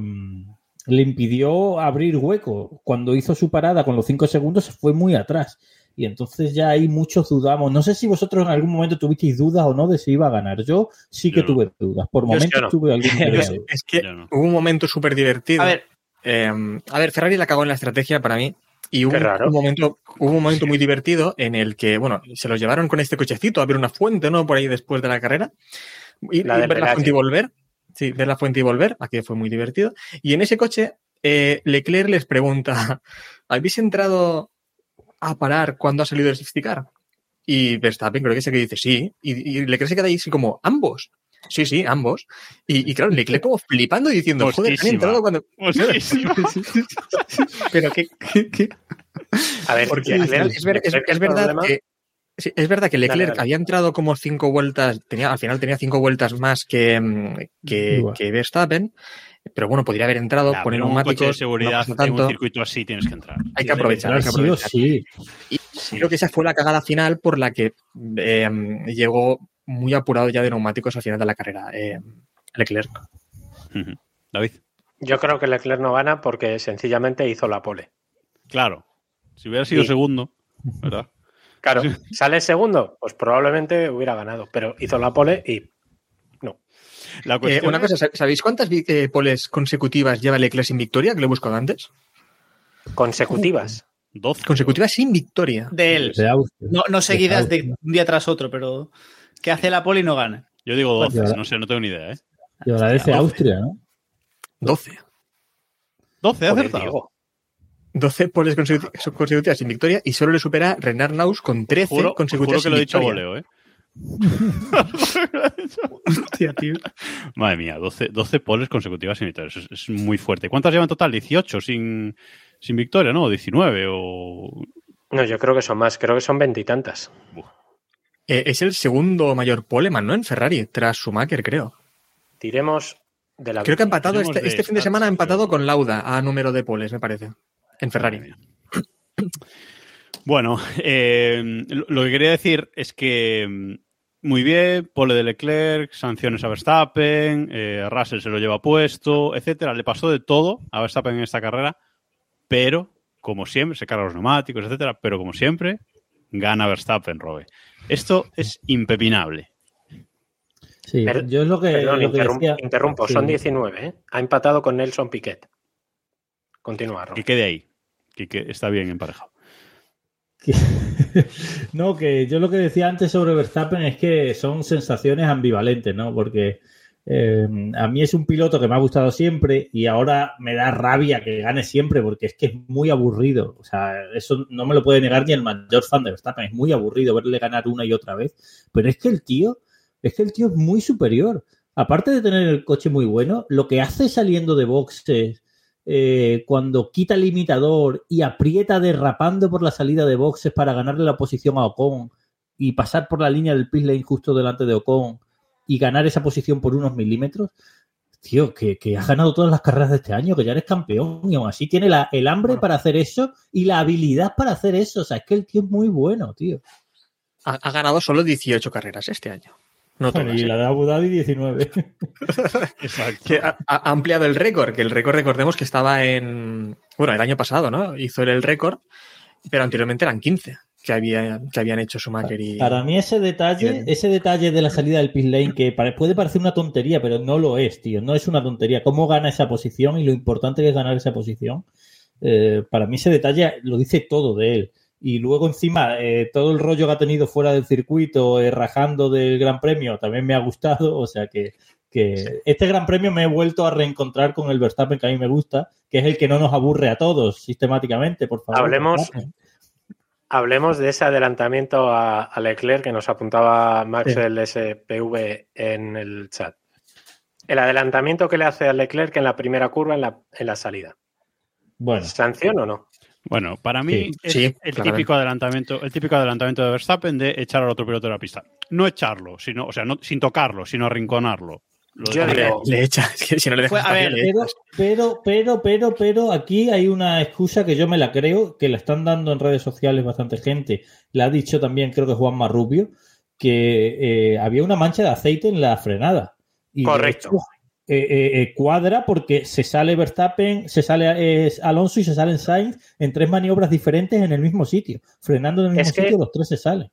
le impidió abrir hueco. Cuando hizo su parada con los cinco segundos se fue muy atrás. Y entonces ya ahí muchos dudamos. No sé si vosotros en algún momento tuvisteis dudas o no de si iba a ganar. Yo sí que Yo no. tuve dudas. Por Yo es momentos que no. tuve algún es, que no. hubo un momento súper divertido. A ver, Eh, a ver, Ferrari la cagó en la estrategia para mí. Y hubo un, momento, hubo un momento muy divertido en el que, bueno, se los llevaron con este cochecito a ver una fuente, ¿no? Por ahí después de la carrera. Y, La y de ver la fuente y volver. Sí, ver la fuente y volver. Aquí fue muy divertido. Y en ese coche, eh, Leclerc les pregunta: ¿Habéis entrado a parar cuando ha salido el safety car? Y Verstappen creo que es el que dice sí. Y, y Leclerc se queda ahí así como, ambos. Sí, sí, ambos. Y, y claro, Leclerc como flipando y diciendo, joder, han entrado cuando. Pero que, que- que- A ver, porque es, ver- es- Leclerc, es el verdad problema- que sí, es verdad que Leclerc dale. había entrado como cinco vueltas, tenía, al final tenía cinco vueltas más que, mm, que, que Verstappen, pero bueno, podría haber entrado, poner un coche neumáticos, de seguridad no pasa en un tanto. circuito así tienes que entrar. Hay que aprovechar, hay que Sí aprovechar. sí. Y creo que esa fue la cagada final por la que eh, llegó muy apurado ya de neumáticos al final de la carrera. eh, Leclerc. David. Yo creo que Leclerc no gana porque sencillamente hizo la pole. Claro. Si hubiera sido Sí. segundo, ¿verdad? Claro, sale segundo, pues probablemente hubiera ganado, pero hizo la pole y La Eh, cuestión una es- cosa, ¿sabéis cuántas eh, poles consecutivas lleva Leclerc sin victoria? Que lo he buscado antes. consecutivas. 12. Consecutivas sin victoria. de él. De. No, no seguidas De de un día tras otro, pero que hace la poli y no gana. Yo digo 12, Pues- no sé, no tengo ni idea, ¿eh? Y desde Hostia, Austria, ¿no? 12. 12, Joder, acertado. Diego. 12 poles consecuti- consecutivas sin victoria y solo le supera Renard Naus con 13 Juro, consecutivas juro que lo he dicho a voleo, ¿eh? Hostia, tío. Madre mía, 12, 12 poles consecutivas sin victoria. Eso es, es muy fuerte. ¿Cuántas llevan en total? 18 sin, sin victoria, ¿no? 19 o... No, yo creo que son más, creo que son veintitantas. Eh, es el segundo mayor poleman, ¿no? En Ferrari, tras Schumacher, creo. Tiremos de la. Creo que ha empatado este, de este fin de semana, ha empatado con Lauda a número de poles, me parece. En Ferrari. Bueno, eh, lo lo que quería decir es que mm, muy bien, pole de Leclerc, sanciones a Verstappen, eh, Russell se lo lleva puesto, etcétera. Le pasó de todo a Verstappen en esta carrera, pero como siempre, se carga los neumáticos, etcétera, pero como siempre, gana Verstappen, Robe. Esto es impepinable. Sí, yo es lo que, Perdón, lo que interrum- decía. interrumpo, Sí. son 19, ¿eh? Ha empatado con Nelson Piquet. Continúa, Ron. Que quede ahí, que, que está bien emparejado. No, que yo lo que decía antes sobre Verstappen es que son sensaciones ambivalentes, ¿no? Porque Eh, a mí es un piloto que me ha gustado siempre y ahora me da rabia que gane siempre porque es que es muy aburrido. O sea, eso no me lo puede negar ni el mayor fan de Verstappen. Es muy aburrido verle ganar una y otra vez. Pero es que el tío, es que el tío es muy superior. Aparte de tener el coche muy bueno, lo que hace saliendo de boxes, eh, cuando quita el limitador y aprieta derrapando por la salida de boxes para ganarle la posición a Ocon y pasar por la línea del pit lane justo delante de Ocon y ganar esa posición por unos milímetros, tío, que, que has ganado todas las carreras de este año, que ya eres campeón y aún así tiene la- el hambre para hacer eso y la habilidad para hacer eso. O sea, es que el tío es muy bueno, tío. Ha, ha ganado solo 18 carreras este año. No todas, y ¿eh? la de Abu Dhabi 19. Exacto. Que ha, ha ampliado el récord, que el récord recordemos que estaba en. Bueno, el año pasado, ¿no? Hizo el récord, pero anteriormente eran 15 que, había, que habían hecho Schumacher y. Para mí ese detalle, ese detalle de la salida del pit lane que puede parecer una tontería, pero no lo es, tío. No es una tontería. Cómo gana esa posición y lo importante que es ganar esa posición. eh, para mí ese detalle lo dice todo de él. Y luego encima eh, todo el rollo que ha tenido fuera del circuito, eh, rajando del Gran Premio, también me ha gustado. O sea que, que este Gran Premio me he vuelto a reencontrar con el Verstappen que a mí me gusta, que es el que no nos aburre a todos sistemáticamente, por favor. Hablemos- Verstappen. Hablemos de ese adelantamiento a, a Leclerc que nos apuntaba Max Sí. el SPV en el chat. El adelantamiento que le hace a Leclerc en la primera curva en la, en la salida. Bueno, ¿Sanción o no? Bueno, para mí Sí, es sí, el típico adelantamiento, el típico adelantamiento de Verstappen de echar al otro piloto de la pista. No echarlo, sino, o sea, no, sin tocarlo, sino arrinconarlo. Lo Yo Le, le echa, es que si no le dejas a ver, le Pero, pero, pero, pero, pero, aquí hay una excusa que yo me la creo, que la están dando en redes sociales bastante gente. La ha dicho también, creo que Juan Marrubio, que eh, había una mancha de aceite en la frenada. Y Correcto. hecho, eh, eh, cuadra porque se sale Verstappen, se sale eh, Alonso y se salen Sainz en tres maniobras diferentes en el mismo sitio. Frenando en el Es mismo que- sitio, los tres se salen.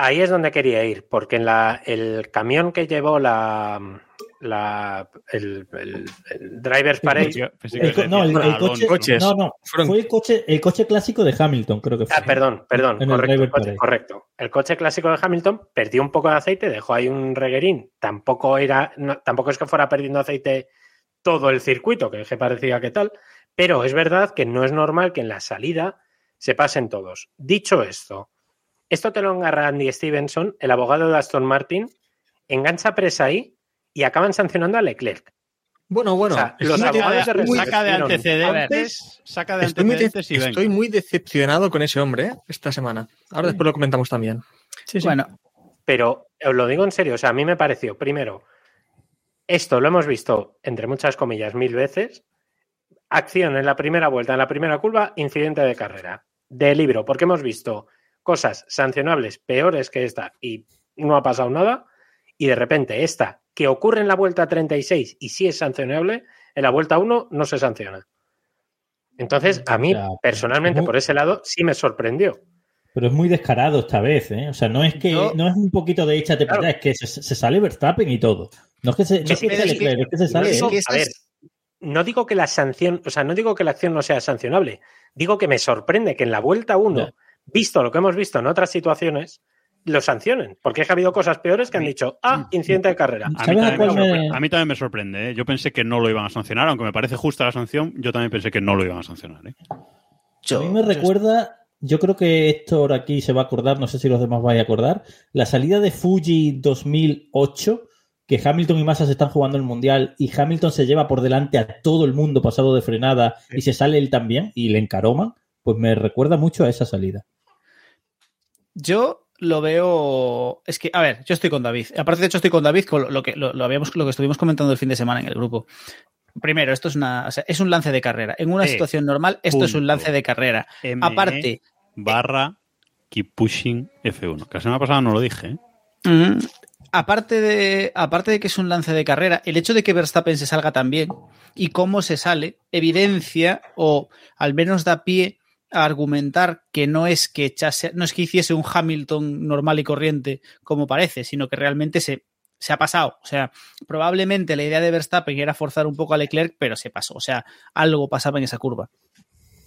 Ahí es donde quería ir, porque en la, el camión que llevó la, la el, el- el driver's parade, El no, el, coche, coches. no, no, Fueron- fue el coche, el coche clásico de Hamilton, creo que fue. Ah, perdón, perdón, el correcto, coche, correcto. El coche clásico de Hamilton perdió un poco de aceite, dejó ahí un reguerín. Tampoco era, no- tampoco es que fuera perdiendo aceite todo el circuito, que, que parecía que tal, pero es verdad que no es normal que en la salida se pasen todos. Dicho esto, esto te lo engarra Andy Stevenson, el abogado de Aston Martin, engancha presa ahí y acaban sancionando a Leclerc. Bueno, bueno. O sea, estoy los muy de- abogados de muy- reserva. saca de antecedentes, saca de estoy muy, de- antecedentes y venga. estoy muy decepcionado con ese hombre ¿eh? esta semana. Ahora después lo comentamos también. Sí, sí. Bueno, Pero os lo digo en serio, o sea, a mí me pareció, primero, esto lo hemos visto, entre muchas comillas, mil veces. Acción en la primera vuelta, en la primera curva, incidente de carrera. De libro, porque hemos visto cosas sancionables peores que esta y no ha pasado nada. Y de repente esta, que ocurre en la vuelta 36 y sí es sancionable, en la vuelta 1 no se sanciona. Entonces, a mí, personalmente, por ese lado, sí me sorprendió. Pero es muy descarado esta vez, ¿eh? O sea, no es que Yo- no es un poquito de échate Claro. es que se, se sale Verstappen y todo. No es que se, no es que pero se es que- Leclerc, es que se sale. que a ver, no digo que la sanción, o sea, no digo que la acción no sea sancionable, digo que me sorprende que en la vuelta 1, Ya. visto lo que hemos visto en otras situaciones, lo sancionen, porque es que ha habido cosas peores que han dicho, ah, incidente de carrera. A mí, ¿Sabes a también me cuál me- sorpre- a mí también me sorprende. ¿eh? Yo pensé que no lo iban a sancionar, aunque me parece justa la sanción, yo también pensé que no lo iban a sancionar. ¿eh? yo, a mí me recuerda, yo creo que Héctor aquí se va a acordar, no sé si los demás vais a acordar, la salida de Fuji 2008, que Hamilton y Massa se están jugando el Mundial y Hamilton se lleva por delante a todo el mundo pasado de frenada y se sale él también y le encaroman, pues me recuerda mucho a esa salida. Yo lo veo. Es que, a ver, yo estoy con David. Aparte, de hecho, estoy con David con lo que, lo, lo habíamos, lo que estuvimos comentando el fin de semana en el grupo. Primero, esto es una, o sea, es un lance de carrera. En una Eh, situación normal, esto es un lance de carrera. Aparte, Barra Keep Pushing F1. Que la semana pasada no lo dije. ¿eh? Mm, Aparte de, aparte de que es un lance de carrera, el hecho de que Verstappen se salga también y cómo se sale evidencia o al menos da pie argumentar que no es que echase- no es que hiciese un Hamilton normal y corriente como parece, sino que realmente se, se ha pasado. O sea, probablemente la idea de Verstappen era forzar un poco a Leclerc, pero se pasó. O sea, algo pasaba en esa curva.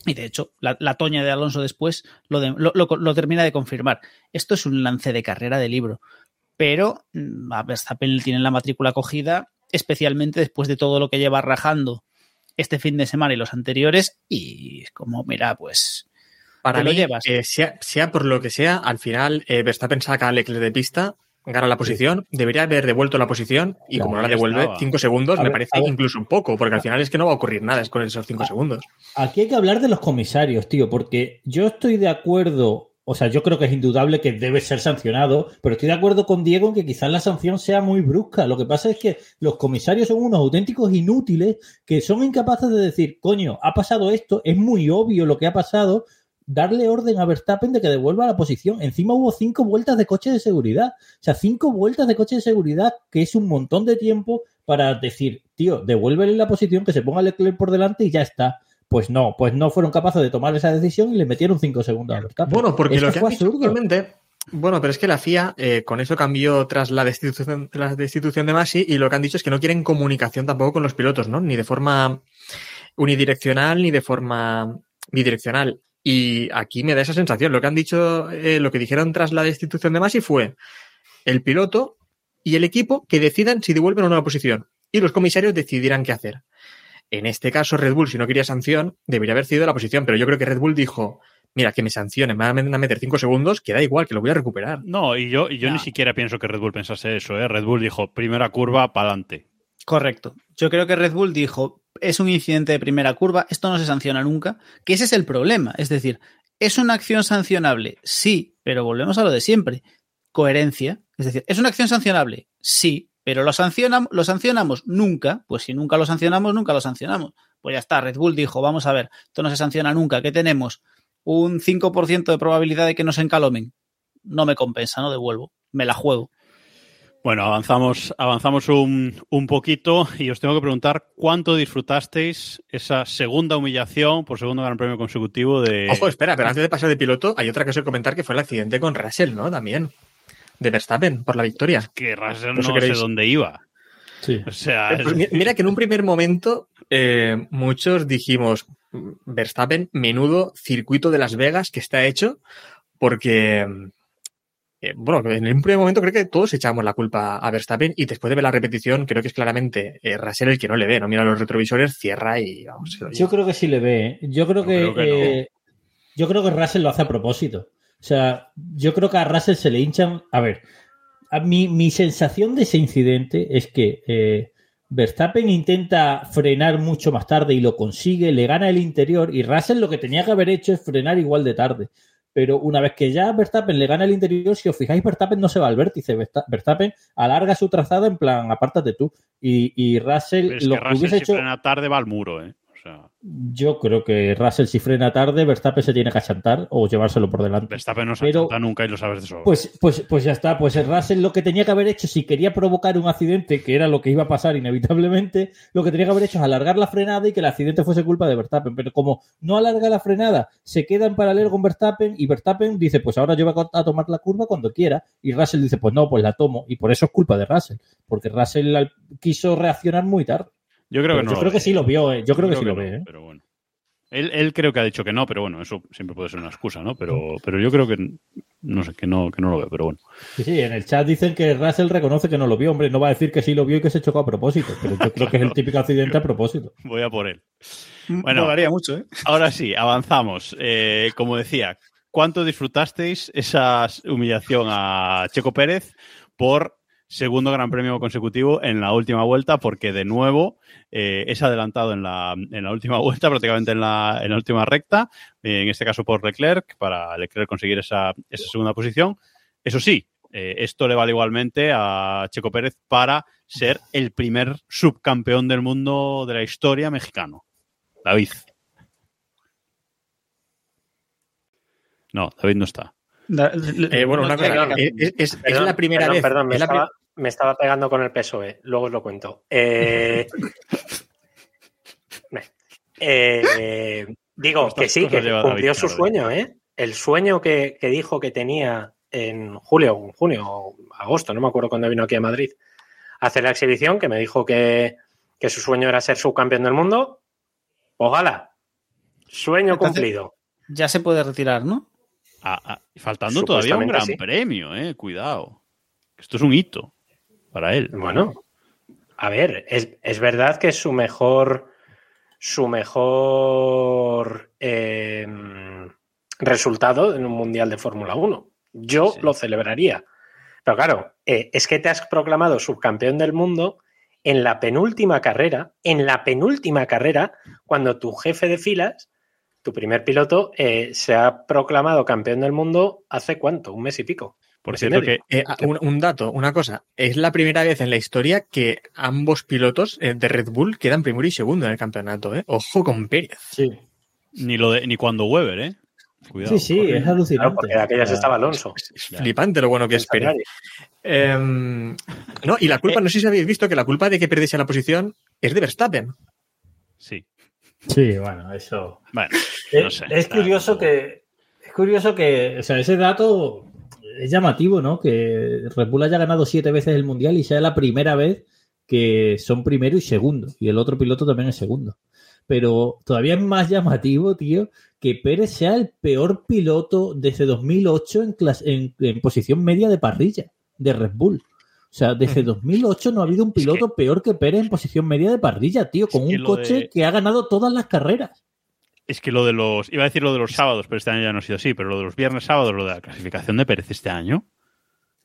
Y de hecho, la, toña de Alonso después lo, lo- termina de confirmar. Esto es un lance de carrera de libro pero mm, a Verstappen tiene la matrícula cogida especialmente después de todo lo que lleva rajando este fin de semana y los anteriores. Y como, mira, pues. Para te lo mí, llevas. eh, sea, sea por lo que sea, al final eh, Verstappen saca a Leclerc de pista, gana la posición, debería haber devuelto la posición y Claro, como no la devuelve. 5 segundos me parece incluso un poco, porque al final es que no va a ocurrir nada es con esos 5 segundos. Aquí hay que hablar de los comisarios, tío, porque yo estoy de acuerdo, o sea, yo creo que es indudable que debe ser sancionado, pero estoy de acuerdo con Diego en que quizás la sanción sea muy brusca. Lo que pasa es que los comisarios son unos auténticos inútiles que son incapaces de decir, coño, ha pasado esto, es muy obvio lo que ha pasado, darle orden a Verstappen de que devuelva la posición. Encima hubo cinco vueltas de coche de seguridad. O sea, cinco vueltas de coche de seguridad, que es un montón de tiempo para decir, tío, devuélvele la posición, que se ponga Leclerc por delante y ya está. Pues no, pues no fueron capaces de tomar esa decisión y le metieron cinco segundos. Bueno, porque Esto lo que fue han dicho absurdo. actualmente. Bueno, pero es que la FIA eh, con eso cambió tras la destitución, la destitución de Masi y lo que han dicho es que no quieren comunicación tampoco con los pilotos, ¿no? Ni de forma unidireccional ni de forma bidireccional. Y aquí me da esa sensación. Lo que han dicho, eh, lo que dijeron tras la destitución de Masi fue el piloto y el equipo que decidan si devuelven o no la posición. Y los comisarios decidirán qué hacer. En este caso, Red Bull, si no quería sanción, debería haber cedido la posición. Pero yo creo que Red Bull dijo, mira, que me sancionen, me van a meter cinco segundos, que da igual, que lo voy a recuperar. No, y yo, y yo Ya. ni siquiera pienso que Red Bull pensase eso, ¿eh? Red Bull dijo, primera curva, para adelante. Correcto. Yo creo que Red Bull dijo, es un incidente de primera curva, esto no se sanciona nunca, que ese es el problema. Es decir, ¿es una acción sancionable? Sí, pero volvemos a lo de siempre. Coherencia. Es decir, ¿es una acción sancionable? Sí, pero ¿lo, sancionam- ¿lo sancionamos? Nunca. Pues si nunca lo sancionamos, nunca lo sancionamos. Pues ya está, Red Bull dijo, vamos a ver, esto no se sanciona nunca. ¿Qué tenemos? Un 5% de probabilidad de que nos encalomen. No me compensa, no devuelvo. Me la juego. Bueno, avanzamos, avanzamos un, un poquito y os tengo que preguntar cuánto disfrutasteis esa segunda humillación por segundo gran premio consecutivo de... Ojo, espera, pero antes de pasar de piloto, hay otra cosa que comentar que fue el accidente con Russell, ¿no? También. De Verstappen, por la victoria. que Russell no sé dónde iba. Sí. O sea, Eh, pues mi- Mira que en un primer momento eh, muchos dijimos, Verstappen, menudo circuito de Las Vegas que está hecho, porque, eh, bueno, en un primer momento creo que todos echamos la culpa a Verstappen y después de ver la repetición creo que es claramente eh, Russell el que no le ve, no mira los retrovisores, cierra y vamos. Yo creo que sí le ve. ¿eh? Yo creo que, creo que no. yo creo que Russell lo hace a propósito. O sea, yo creo que a Russell se le hinchan. A ver, a mi, mi sensación de ese incidente es que eh, Verstappen intenta frenar mucho más tarde y lo consigue, le gana el interior y Russell lo que tenía que haber hecho es frenar igual de tarde. Pero una vez que ya Verstappen le gana el interior, si os fijáis, Verstappen no se va al vértice. Versta- Verstappen alarga su trazada en plan, apártate tú. Y, y Russell pero es lo que que Russell hubiese si hecho. frena tarde va al muro, ¿eh? Yo creo que Russell si frena tarde, Verstappen se tiene que achantar o llevárselo por delante. Verstappen no se Pero- achanta nunca y lo sabes de sobra. Pues, pues, pues ya está, pues el Russell lo que tenía que haber hecho, si quería provocar un accidente, que era lo que iba a pasar inevitablemente, lo que tenía que haber hecho es alargar la frenada y que el accidente fuese culpa de Verstappen. Pero como no alarga la frenada, se queda en paralelo con Verstappen y Verstappen dice, pues ahora yo voy a tomar la curva cuando quiera. Y Russell dice, pues no, pues la tomo. Y por eso es culpa de Russell, porque Russell quiso reaccionar muy tarde. Yo creo que Pero no. yo lo creo ve. que sí lo vio, eh. yo creo que sí lo no, ve. eh. Pero bueno. Él, él creo que ha dicho que no, pero bueno, eso siempre puede ser una excusa, ¿no? Pero, pero yo creo que no sé, que no, que no lo ve, pero bueno. Sí, sí, en el chat dicen que Russell reconoce que no lo vio. Hombre, no va a decir que sí lo vio y que se chocó a propósito, pero yo creo que es el típico accidente a propósito. Voy a por él. Bueno. Molaría mucho, ¿eh? Ahora sí, avanzamos. Eh, como decía, ¿cuánto disfrutasteis esa humillación a Checo Pérez por segundo gran premio consecutivo en la última vuelta? Porque de nuevo eh, es adelantado en la, en la última vuelta, prácticamente en la, en la última recta, en este caso por Leclerc, para Leclerc conseguir esa, esa segunda posición. Eso sí, eh, esto le vale igualmente a Checo Pérez para ser el primer subcampeón del mundo de la historia mexicano. David. No, David no está. Eh, bueno, una cosa, es, es- es la primera perdón, vez. Perdón, me, es la pri- estaba, me estaba pegando con el PSOE. Luego os lo cuento. Eh, eh, digo que sí, que cumplió su sueño, ¿eh? El sueño que, que dijo que tenía en julio, en junio, o agosto, no me acuerdo cuándo vino aquí a Madrid, a hacer la exhibición, que me dijo que, que su sueño era ser subcampeón del mundo. Ojalá. Sueño Entonces- cumplido. Ya se puede retirar, ¿no? Ah, ah, faltando todavía un gran sí. premio, eh. Cuidado. Esto es un hito para él. Bueno, a ver, es, es verdad que es su mejor, su mejor eh, resultado en un mundial de Fórmula 1. Yo Sí. lo celebraría. Pero claro, eh, es que te has proclamado subcampeón del mundo en la penúltima carrera, en la penúltima carrera, cuando tu jefe de filas, tu primer piloto, eh, se ha proclamado campeón del mundo hace cuánto, un mes y pico. Por cierto, que Eh, un, un dato, una cosa. Es la primera vez en la historia que ambos pilotos eh, de Red Bull quedan primero y segundo en el campeonato. ¿eh? Ojo con Pérez. Sí, ni, lo de, ni cuando Weber, ¿eh? Cuidado. sí, sí, es Claro, alucinante. porque de aquellas estaba Alonso. Es, flipante lo bueno que es Pérez. Em, no, y la culpa, no sé si habéis visto que la culpa de que perdiese la posición es de Verstappen. Sí. Sí, bueno, eso. Bueno, Es, no sé. es está- curioso que. Es curioso que. O sea, ese dato es llamativo, ¿no? Que Red Bull haya ganado siete veces el mundial y sea la primera vez que son primero y segundo. Y el otro piloto también es segundo. Pero todavía es más llamativo, tío, que Pérez sea el peor piloto desde 2008 en, en, en posición media de parrilla de Red Bull. O sea, desde 2008 no ha habido un piloto peor que Pérez en posición media de parrilla, tío, con un coche de- que ha ganado todas las carreras. Es que lo de los. Iba a decir lo de los sábados, pero este año ya no ha sido así. Pero lo de los viernes sábados, lo de la clasificación de Pérez este año,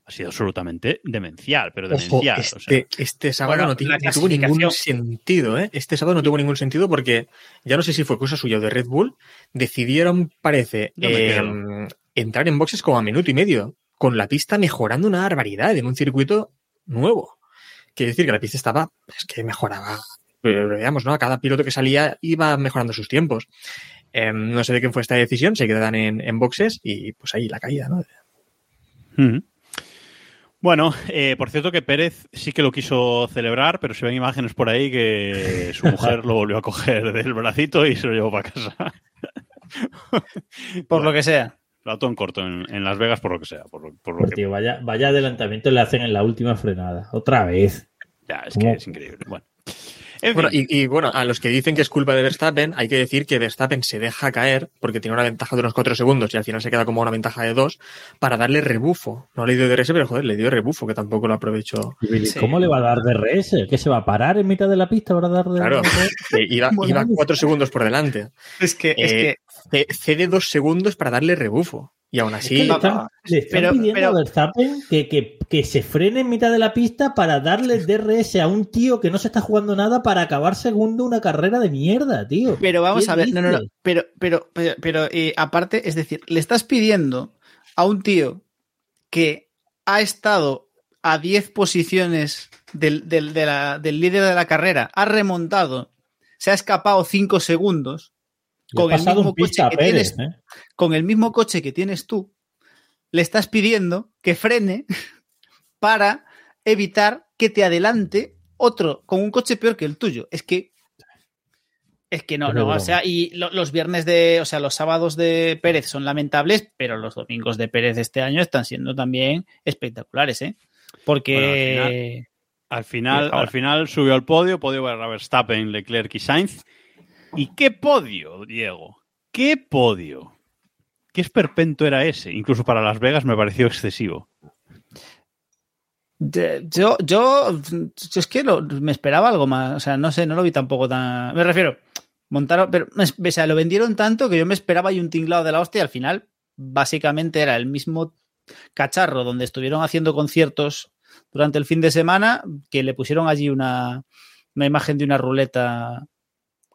ha sido absolutamente demencial, pero Ojo, demencial. este, o sea, este sábado Bueno, no, tiene- la no tuvo ningún sentido, ¿eh? Este sábado no tuvo ningún sentido porque ya no sé si fue cosa suya o de Red Bull, decidieron, parece, eh, entrar en boxes como a minuto y medio, con la pista mejorando una barbaridad en un circuito nuevo. Quiere decir que la pista estaba, es que mejoraba, pero veamos, ¿no? A cada piloto que salía iba mejorando sus tiempos. Eh, no sé de quién fue esta decisión, se quedan en, en boxes y pues ahí la caída, ¿no? Bueno, eh, por cierto que Pérez sí que lo quiso celebrar, pero se ven imágenes por ahí que su mujer lo volvió a coger del bracito y se lo llevó para casa. Por lo que sea. Lo ató en corto en, en Las Vegas por lo que sea. Por lo, por lo Pues, que, tío, vaya, vaya adelantamiento le hacen en la última frenada. Otra vez. ya, es ¿Cómo? que es increíble. Bueno, En Bueno, fin. y, y, bueno, a los que dicen que es culpa de Verstappen, hay que decir que Verstappen se deja caer porque tiene una ventaja de unos 4 segundos y al final se queda como una ventaja de 2 para darle rebufo. No le dio DRS, pero joder, le dio rebufo, que tampoco lo aprovechó. ¿Y Sí. ¿Cómo le va a dar DRS? ¿Que se va a parar en mitad de la pista para dar DRS? Claro, eh, iba, iba 4 segundos por delante. Es que, es Eh, que Cede 2 segundos para darle rebufo. Y aún Es así, que le están, va- le están pero- pidiendo pero- a Verstappen que, que, que se frene en mitad de la pista para darle DRS a un tío que no se está jugando nada para acabar segundo una carrera de mierda, tío. Pero vamos ¿Qué a ver, no, no, no, pero, pero, pero, pero, eh, aparte, es decir, le estás pidiendo a un tío que ha estado a 10 posiciones del, del- de la- del líder de la carrera, ha remontado, se ha escapado 5 segundos con el mismo coche que Pérez, tienes, ¿eh? con el mismo coche que tienes tú, le estás pidiendo que frene para evitar que te adelante otro con un coche peor que el tuyo. Es que. Es que no, no, o sea, y lo- los viernes de, o sea, los sábados de Pérez son lamentables, pero los domingos de Pérez este año están siendo también espectaculares, ¿eh? Porque. Al final, al final subió al podio, podio para Verstappen, Leclerc y Sainz. ¿Y qué podio, Diego? ¿Qué podio? ¿Qué esperpento era ese? Incluso para Las Vegas me pareció excesivo. Yo, yo, es que me esperaba algo más. O sea, no sé, no lo vi tampoco tan. Me refiero, montaron, pero o sea, lo vendieron tanto que yo me esperaba y un tinglado de la hostia. y Al final, básicamente era el mismo cacharro donde estuvieron haciendo conciertos durante el fin de semana que le pusieron allí una, una imagen de una ruleta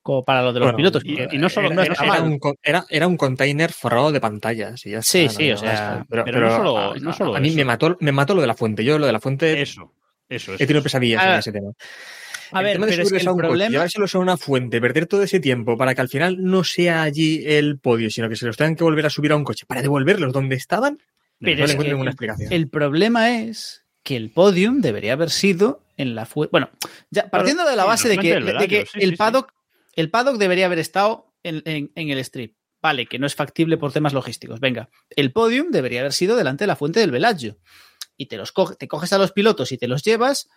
como para lo de los Bueno, pilotos. y- no solo- no era, era un, con- era, era un container forrado de pantallas. Y ya Sí, está, sí, no, o sea, pero, pero no solo- a, no solo a mí eso. me mató, me mató lo de la fuente. Yo lo de la fuente Eso, eso, eso. he tenido pesadillas en ese tema. A El ver, tema de pero es que subirles el a un coche, problema. llevárselos a una fuente, perder todo ese tiempo para que al final no sea allí el podio, sino que se los tengan que volver a subir a un coche para devolverlos donde estaban, Pero no es le encuentro ninguna explicación. El problema es que el podium debería haber sido en la fuente. Bueno, ya partiendo de la sí, base de que, de el, sí, sí. paddock, el paddock debería haber estado en, en- en el strip. Vale, que no es factible por temas logísticos. Venga, el podium debería haber sido delante de la fuente del Velaggio. Y te los te coges a los pilotos y te los llevas,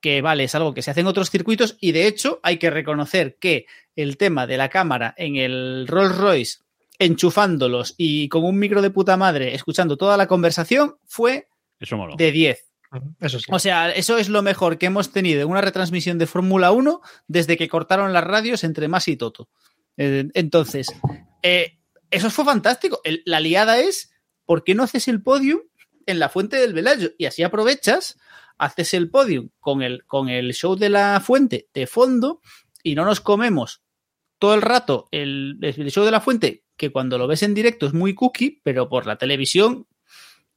que vale, es algo que se hace en otros circuitos, y de hecho hay que reconocer que el tema de la cámara en el Rolls Royce enchufándolos y con un micro de puta madre escuchando toda la conversación fue Eso de 10. Eso. O sea, eso es lo mejor que hemos tenido en una retransmisión de Fórmula 1 desde que cortaron las radios entre Mas y Toto. Eh, entonces, eh, eso fue fantástico. La liada es, ¿por qué no haces el podium en la fuente del Velayo? Y así aprovechas, haces el podium con el, con el show de la fuente de fondo y no nos comemos todo el rato el, el show de la fuente, que cuando lo ves en directo es muy cookie, pero por la televisión,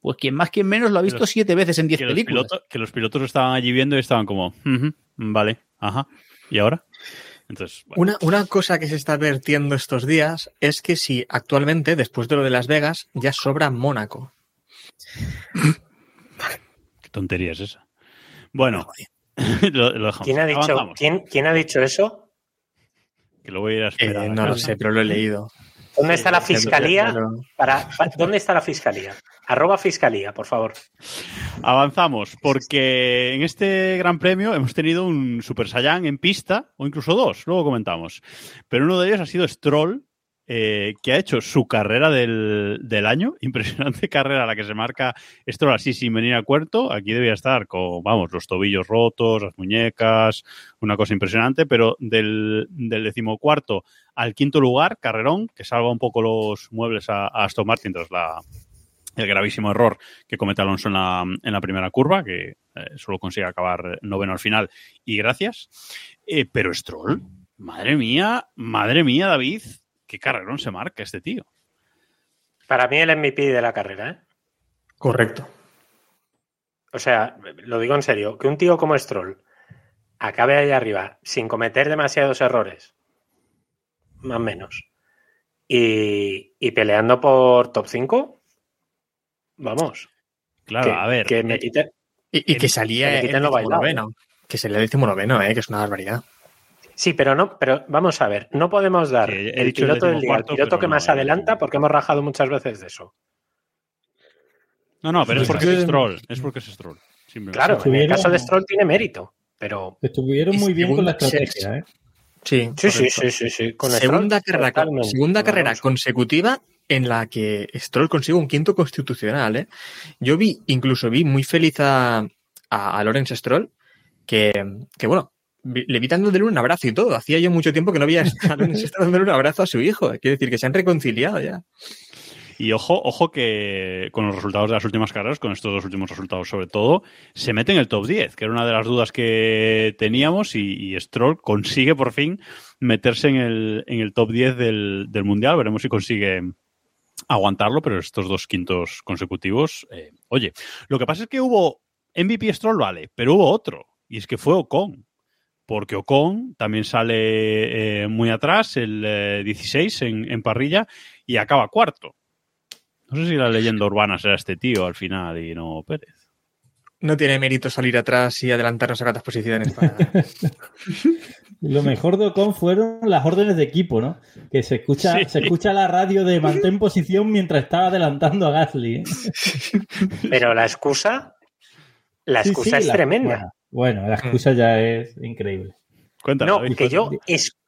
pues quien más, quien menos lo ha visto los- siete veces en diez Que los, películas. pilotos, que los pilotos estaban allí viendo y estaban como, "Ujú, vale, ajá. ¿Y ahora? Entonces, bueno, Una, una cosa que se está vertiendo estos días es que si actualmente, después de lo de Las Vegas, ya sobra Mónaco. qué tontería es esa. Bueno, lo, lo dejamos. ¿Quién ha dicho, ¿quién, quién ha dicho eso? Que lo voy a ir a Eh, esperar. a no lo sé, pero lo he leído. ¿Dónde está la fiscalía? Para, pa- ¿Dónde está la fiscalía? Arroba fiscalía, por favor. Avanzamos, porque en este Gran Premio hemos tenido un Super Saiyan en pista, o incluso dos, luego comentamos. Pero uno de ellos ha sido Stroll, eh, que ha hecho su carrera del, del año. Impresionante carrera la que se marca Stroll así sin venir a cuarto. Aquí debía estar con, vamos, los tobillos rotos, las muñecas, una cosa impresionante, pero del, del decimocuarto al quinto lugar, carrerón, que salva un poco los muebles a, Aston Martin tras la, el gravísimo error que comete Alonso en la, en la primera curva, que eh, solo consigue acabar noveno al final, y gracias. Eh, pero Stroll, madre mía, madre mía, David, qué carrerón se marca este tío. Para mí el MVP de la carrera, ¿eh? Correcto. O sea, lo digo en serio, que un tío como Stroll acabe ahí arriba sin cometer demasiados errores, más o menos, y, y peleando por top 5, vamos. Claro, que, a ver. Que me eh, quite- Y, y que salía que el quiten lo noveno. Que salía el decimonoveno, eh, que es una barbaridad. Sí, pero no, pero vamos a ver, no podemos dar Sí, el piloto del día al decimocuarto, piloto pero que no, más eh. adelanta porque hemos rajado muchas veces de eso. no, no, pero es porque es Stroll. Es porque es Stroll. Claro, en el caso de Stroll tiene mérito, pero Estuvieron muy bien con la estrategia, ¿eh? Sí, sí, sí, sí, sí, sí. Con segunda Stroll, carrera, segunda carrera consecutiva en la que Stroll consigue un quinto constitucional. ¿eh? Yo vi, incluso vi muy feliz a, a, a Lawrence Stroll, que, que bueno, vi- le vi dándole un abrazo y todo. Hacía yo mucho tiempo que no veía a Lawrence Stroll dándole un abrazo a su hijo. Quiere decir que se han reconciliado ya. Y ojo, ojo que con los resultados de las últimas carreras, con estos dos últimos resultados sobre todo, se mete en el top 10, que era una de las dudas que teníamos y, y Stroll consigue por fin meterse en el, en el top 10 del, del Mundial. Veremos si consigue aguantarlo, pero estos dos quintos consecutivos, eh, oye, lo que pasa es que hubo MVP Stroll, vale, pero hubo otro, y es que fue Ocon. Porque Ocon también sale eh, muy atrás, el eh, 16 en, en parrilla, y acaba cuarto. No sé si la leyenda urbana será este tío al final y no Pérez. No tiene mérito salir atrás y adelantarnos a cuantas posiciones. Para... Lo mejor de Ocon fueron las órdenes de equipo, ¿no? Que se escucha, Sí. se escucha la radio de mantén posición mientras estaba adelantando a Gasly. ¿eh? Pero la excusa, la Sí, excusa sí, es la- tremenda. Bueno, bueno, la excusa ya es increíble. Cuéntanos. No, que yo es-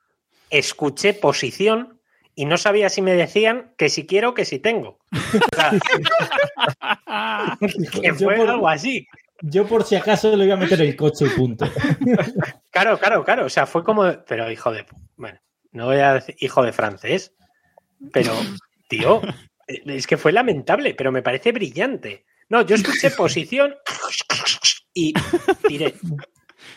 escuché posición y no sabía si me decían que si quiero que si tengo. O sea, que Yo fue por- algo así. Yo por si acaso le voy a meter el coche y punto. Claro, claro, claro. O sea, fue como. Pero hijo de. Bueno, no voy a decir hijo de francés, pero, tío, es que fue lamentable, pero me parece brillante. No, yo escuché posición y tiré.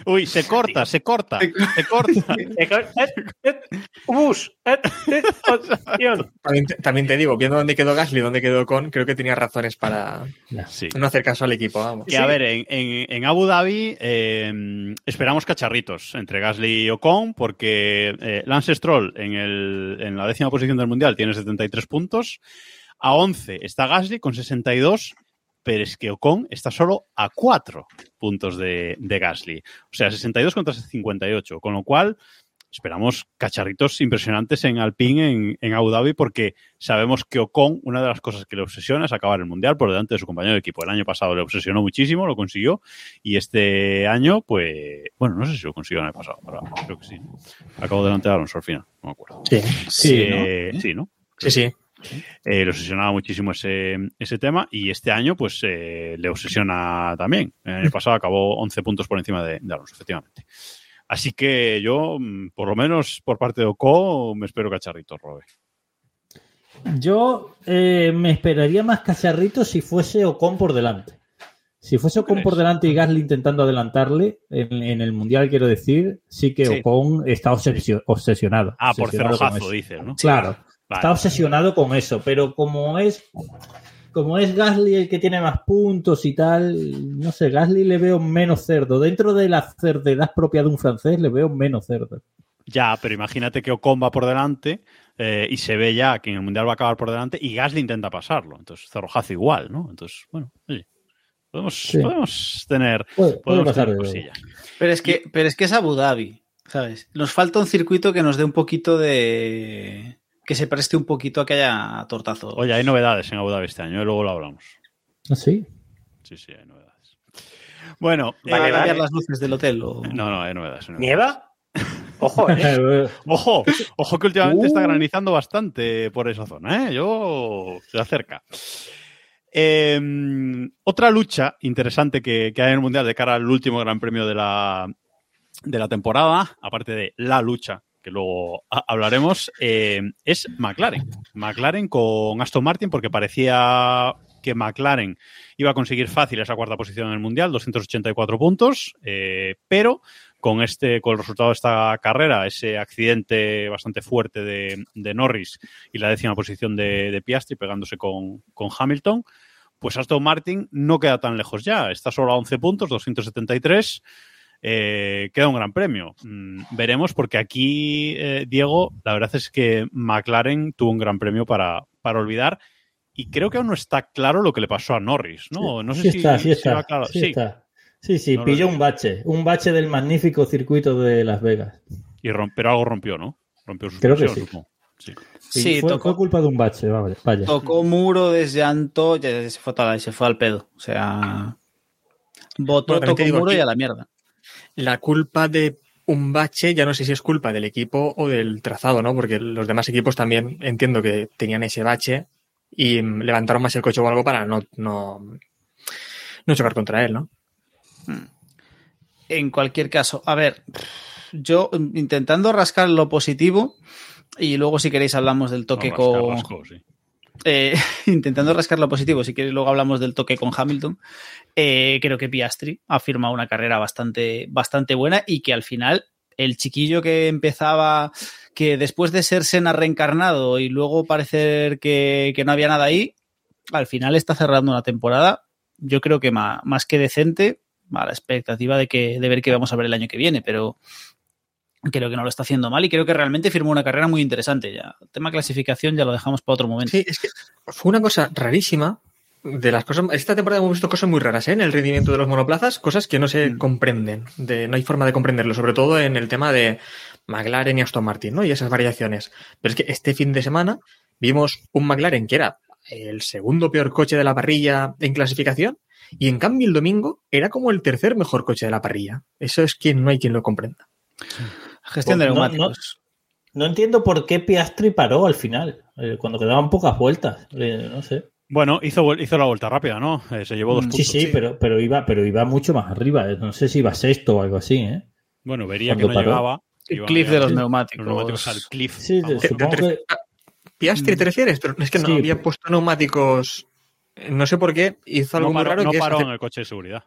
Uy, se corta, se corta, se corta. Bus, eh, eh, posición. también, te, también te digo, viendo dónde quedó Gasly y dónde quedó Con, creo que tenía razones para Sí. no hacer caso al equipo. Vamos. Que a ver, en, en- en Abu Dhabi eh, esperamos cacharritos entre Gasly y Ocon, porque eh, Lance Stroll en, el, en la décima posición del Mundial tiene 73 puntos, a 11 está Gasly con 62, pero es que Ocon está solo a 4 puntos de, de Gasly. O sea, 62 contra 58, con lo cual esperamos cacharritos impresionantes en Alpine, en, en Abu Dhabi, porque sabemos que Ocon, una de las cosas que le obsesiona es acabar el Mundial por delante de su compañero de equipo. El año pasado le obsesionó muchísimo, lo consiguió, y este año, pues, bueno, no sé si lo consiguió el año pasado, pero creo que sí. Acabó delante de Alonso al final, no me acuerdo. Sí, Sí, Eh, sí, ¿no? sí, sí. Eh, le obsesionaba muchísimo ese, ese tema y este año pues eh, le obsesiona también. El año pasado acabó 11 puntos por encima de, de Alonso, efectivamente. Así que yo, mm, por lo menos por parte de Oco, me espero cacharrito, Robe. Yo eh, me esperaría más cacharrito si fuese Ocon por delante. Si fuese Ocon por delante y Gasly intentando adelantarle en, en el Mundial, quiero decir, sí que Sí. Ocon está obsesio- obsesionado. Ah, por obsesionado cerrojazo, dices, ¿no? Claro, Vale. está obsesionado con eso, pero como es como es Gasly el que tiene más puntos y tal, no sé, Gasly le veo menos cerdo. Dentro de la cerdedad propia de un francés, le veo menos cerdo. Ya, pero imagínate que Ocon va por delante eh, y se ve ya que en el Mundial va a acabar por delante y Gasly intenta pasarlo. Entonces, cerrojazo igual, ¿no? Entonces, bueno, oye, podemos, Sí. podemos tener, Puede, puede podemos pasar tener de cosillas. Pero es que, pero es que es Abu Dhabi, ¿sabes? Nos falta un circuito que nos dé un poquito de. Que se preste un poquito a que haya tortazo. Oye, hay novedades en Abu Dhabi este año, ¿eh? luego lo hablamos. ¿Ah, sí? Sí, sí, hay novedades. Bueno, ¿Para eh, cambiar las luces del hotel? O... no, no, hay novedades. hay novedades. ¿Nieva? Ojo, ¿eh? Ojo, ojo que últimamente Uh. está granizando bastante por esa zona, ¿eh? Yo se acerca. Eh, otra lucha interesante que, que hay en el Mundial de cara al último Gran Premio de la, de la temporada, aparte de la lucha que luego ha- hablaremos, eh, es McLaren. McLaren con Aston Martin, porque parecía que McLaren iba a conseguir fácil esa cuarta posición en el Mundial, 284 puntos, eh, pero con este, con el resultado de esta carrera, ese accidente bastante fuerte de, de Norris y la décima posición de, de Piastri pegándose con, con Hamilton, pues Aston Martin no queda tan lejos ya, está solo a 11 puntos, 273. Eh, queda un gran premio. Mm, veremos, porque aquí, eh, Diego, la verdad es que McLaren tuvo un gran premio para, para olvidar. Y creo que aún no está claro lo que le pasó a Norris, ¿no? No sé sí si, está, sí si está. claro. sí Sí, está. Sí, sí, No pilló un bache. Un bache del magnífico circuito de Las Vegas. y rom- pero algo rompió, ¿no? Rompió su Creo que sí. supongo. Sí. Fue, tocó- fue culpa de un bache, vale, vaya. Tocó muro, desllanto, ya se fue, toda- se fue al pedo. O sea, botó, Bueno, tocó digo muro aquí- y a la mierda. La culpa de un bache ya no sé si es culpa del equipo o del trazado, ¿no? Porque los demás equipos también entiendo que tenían ese bache y mm, levantaron más el coche o algo para no, no, no chocar contra él, ¿no? En cualquier caso, a ver, yo mm, intentando rascar lo positivo y luego si queréis hablamos del toque No, rascar, con... sí. Eh, intentando rascar lo positivo, si queréis luego hablamos del toque con Hamilton, eh, creo que Piastri ha firmado una carrera bastante, bastante buena y que al final el chiquillo que empezaba, que después de ser Sena reencarnado y luego parecer que, que no había nada ahí, al final está cerrando una temporada, yo creo que ma- más, que decente, a la expectativa de, que, de ver qué vamos a ver el año que viene, pero creo que no lo está haciendo mal y creo que realmente firmó una carrera muy interesante. Ya, tema clasificación ya lo dejamos para otro momento. Sí, es que fue una cosa rarísima. De las cosas, esta temporada hemos visto cosas muy raras ¿eh? en el rendimiento de los monoplazas, cosas que no se Mm. comprenden, de, no hay forma de comprenderlo, sobre todo en el tema de McLaren y Aston Martin, ¿no? Y esas variaciones. Pero es que este fin de semana vimos un McLaren que era el segundo peor coche de la parrilla en clasificación, y en cambio el domingo era como el tercer mejor coche de la parrilla. Eso es que no hay quien lo comprenda. Gestión de Pues no, neumáticos. No entiendo por qué Piastri paró al final, eh, cuando quedaban pocas vueltas. eh, no sé. Bueno, hizo, hizo la vuelta rápida, ¿no? Eh, se llevó dos Mm, puntos. Sí, sí, Pero, pero, iba, pero iba mucho más arriba. No sé si iba sexto o algo así. ¿eh? Bueno, vería que Cuando no paró. llegaba. que El cliff de los los neumáticos. neumáticos al cliff. Sí, supongo que. Piastri, Mm. ¿te refieres? Pero es que no Sí. había puesto neumáticos. No sé por qué hizo algo no muy paró, raro no que paró en el coche de seguridad.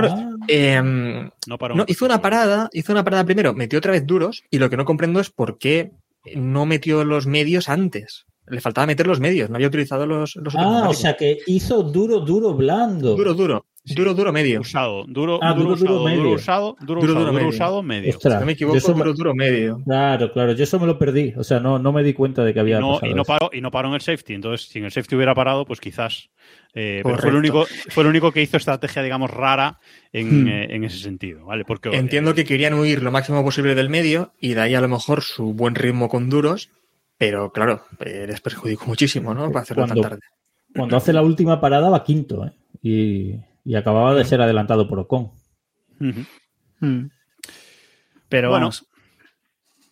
Claro, Ah, em, No paró. No, hizo una parada, hizo una parada primero, metió otra vez duros y lo que no comprendo es por qué no metió los medios antes. Le faltaba meter los medios, no había utilizado los, los Ah, o sea que hizo duro, duro, blando. duro, duro, duro, duro, medio. Usado, duro, Ah, duro, duro, usado, duro medio. usado, duro, Duro, usado, duro, duro medio. usado, medio. Ostras, Si no me equivoco, eso duro, duro, medio. Claro, claro, yo eso me lo perdí. O sea, no, no me di cuenta de que había no, y no paró, y no paró en el safety. Entonces, si en el safety hubiera parado, pues quizás. eh, pero fue el, único, fue el único que hizo estrategia, digamos, rara en, Hmm. eh, en ese sentido. ¿vale? Porque, Entiendo que querían huir lo máximo posible del medio y de ahí a lo mejor su buen ritmo con duros, pero claro, les perjudicó muchísimo, ¿no? Para hacerlo Cuando- tan tarde. Cuando hace la última parada va quinto, ¿eh? Y, y acababa de ser adelantado por Ocon. Mm. Pero Bueno. vamos,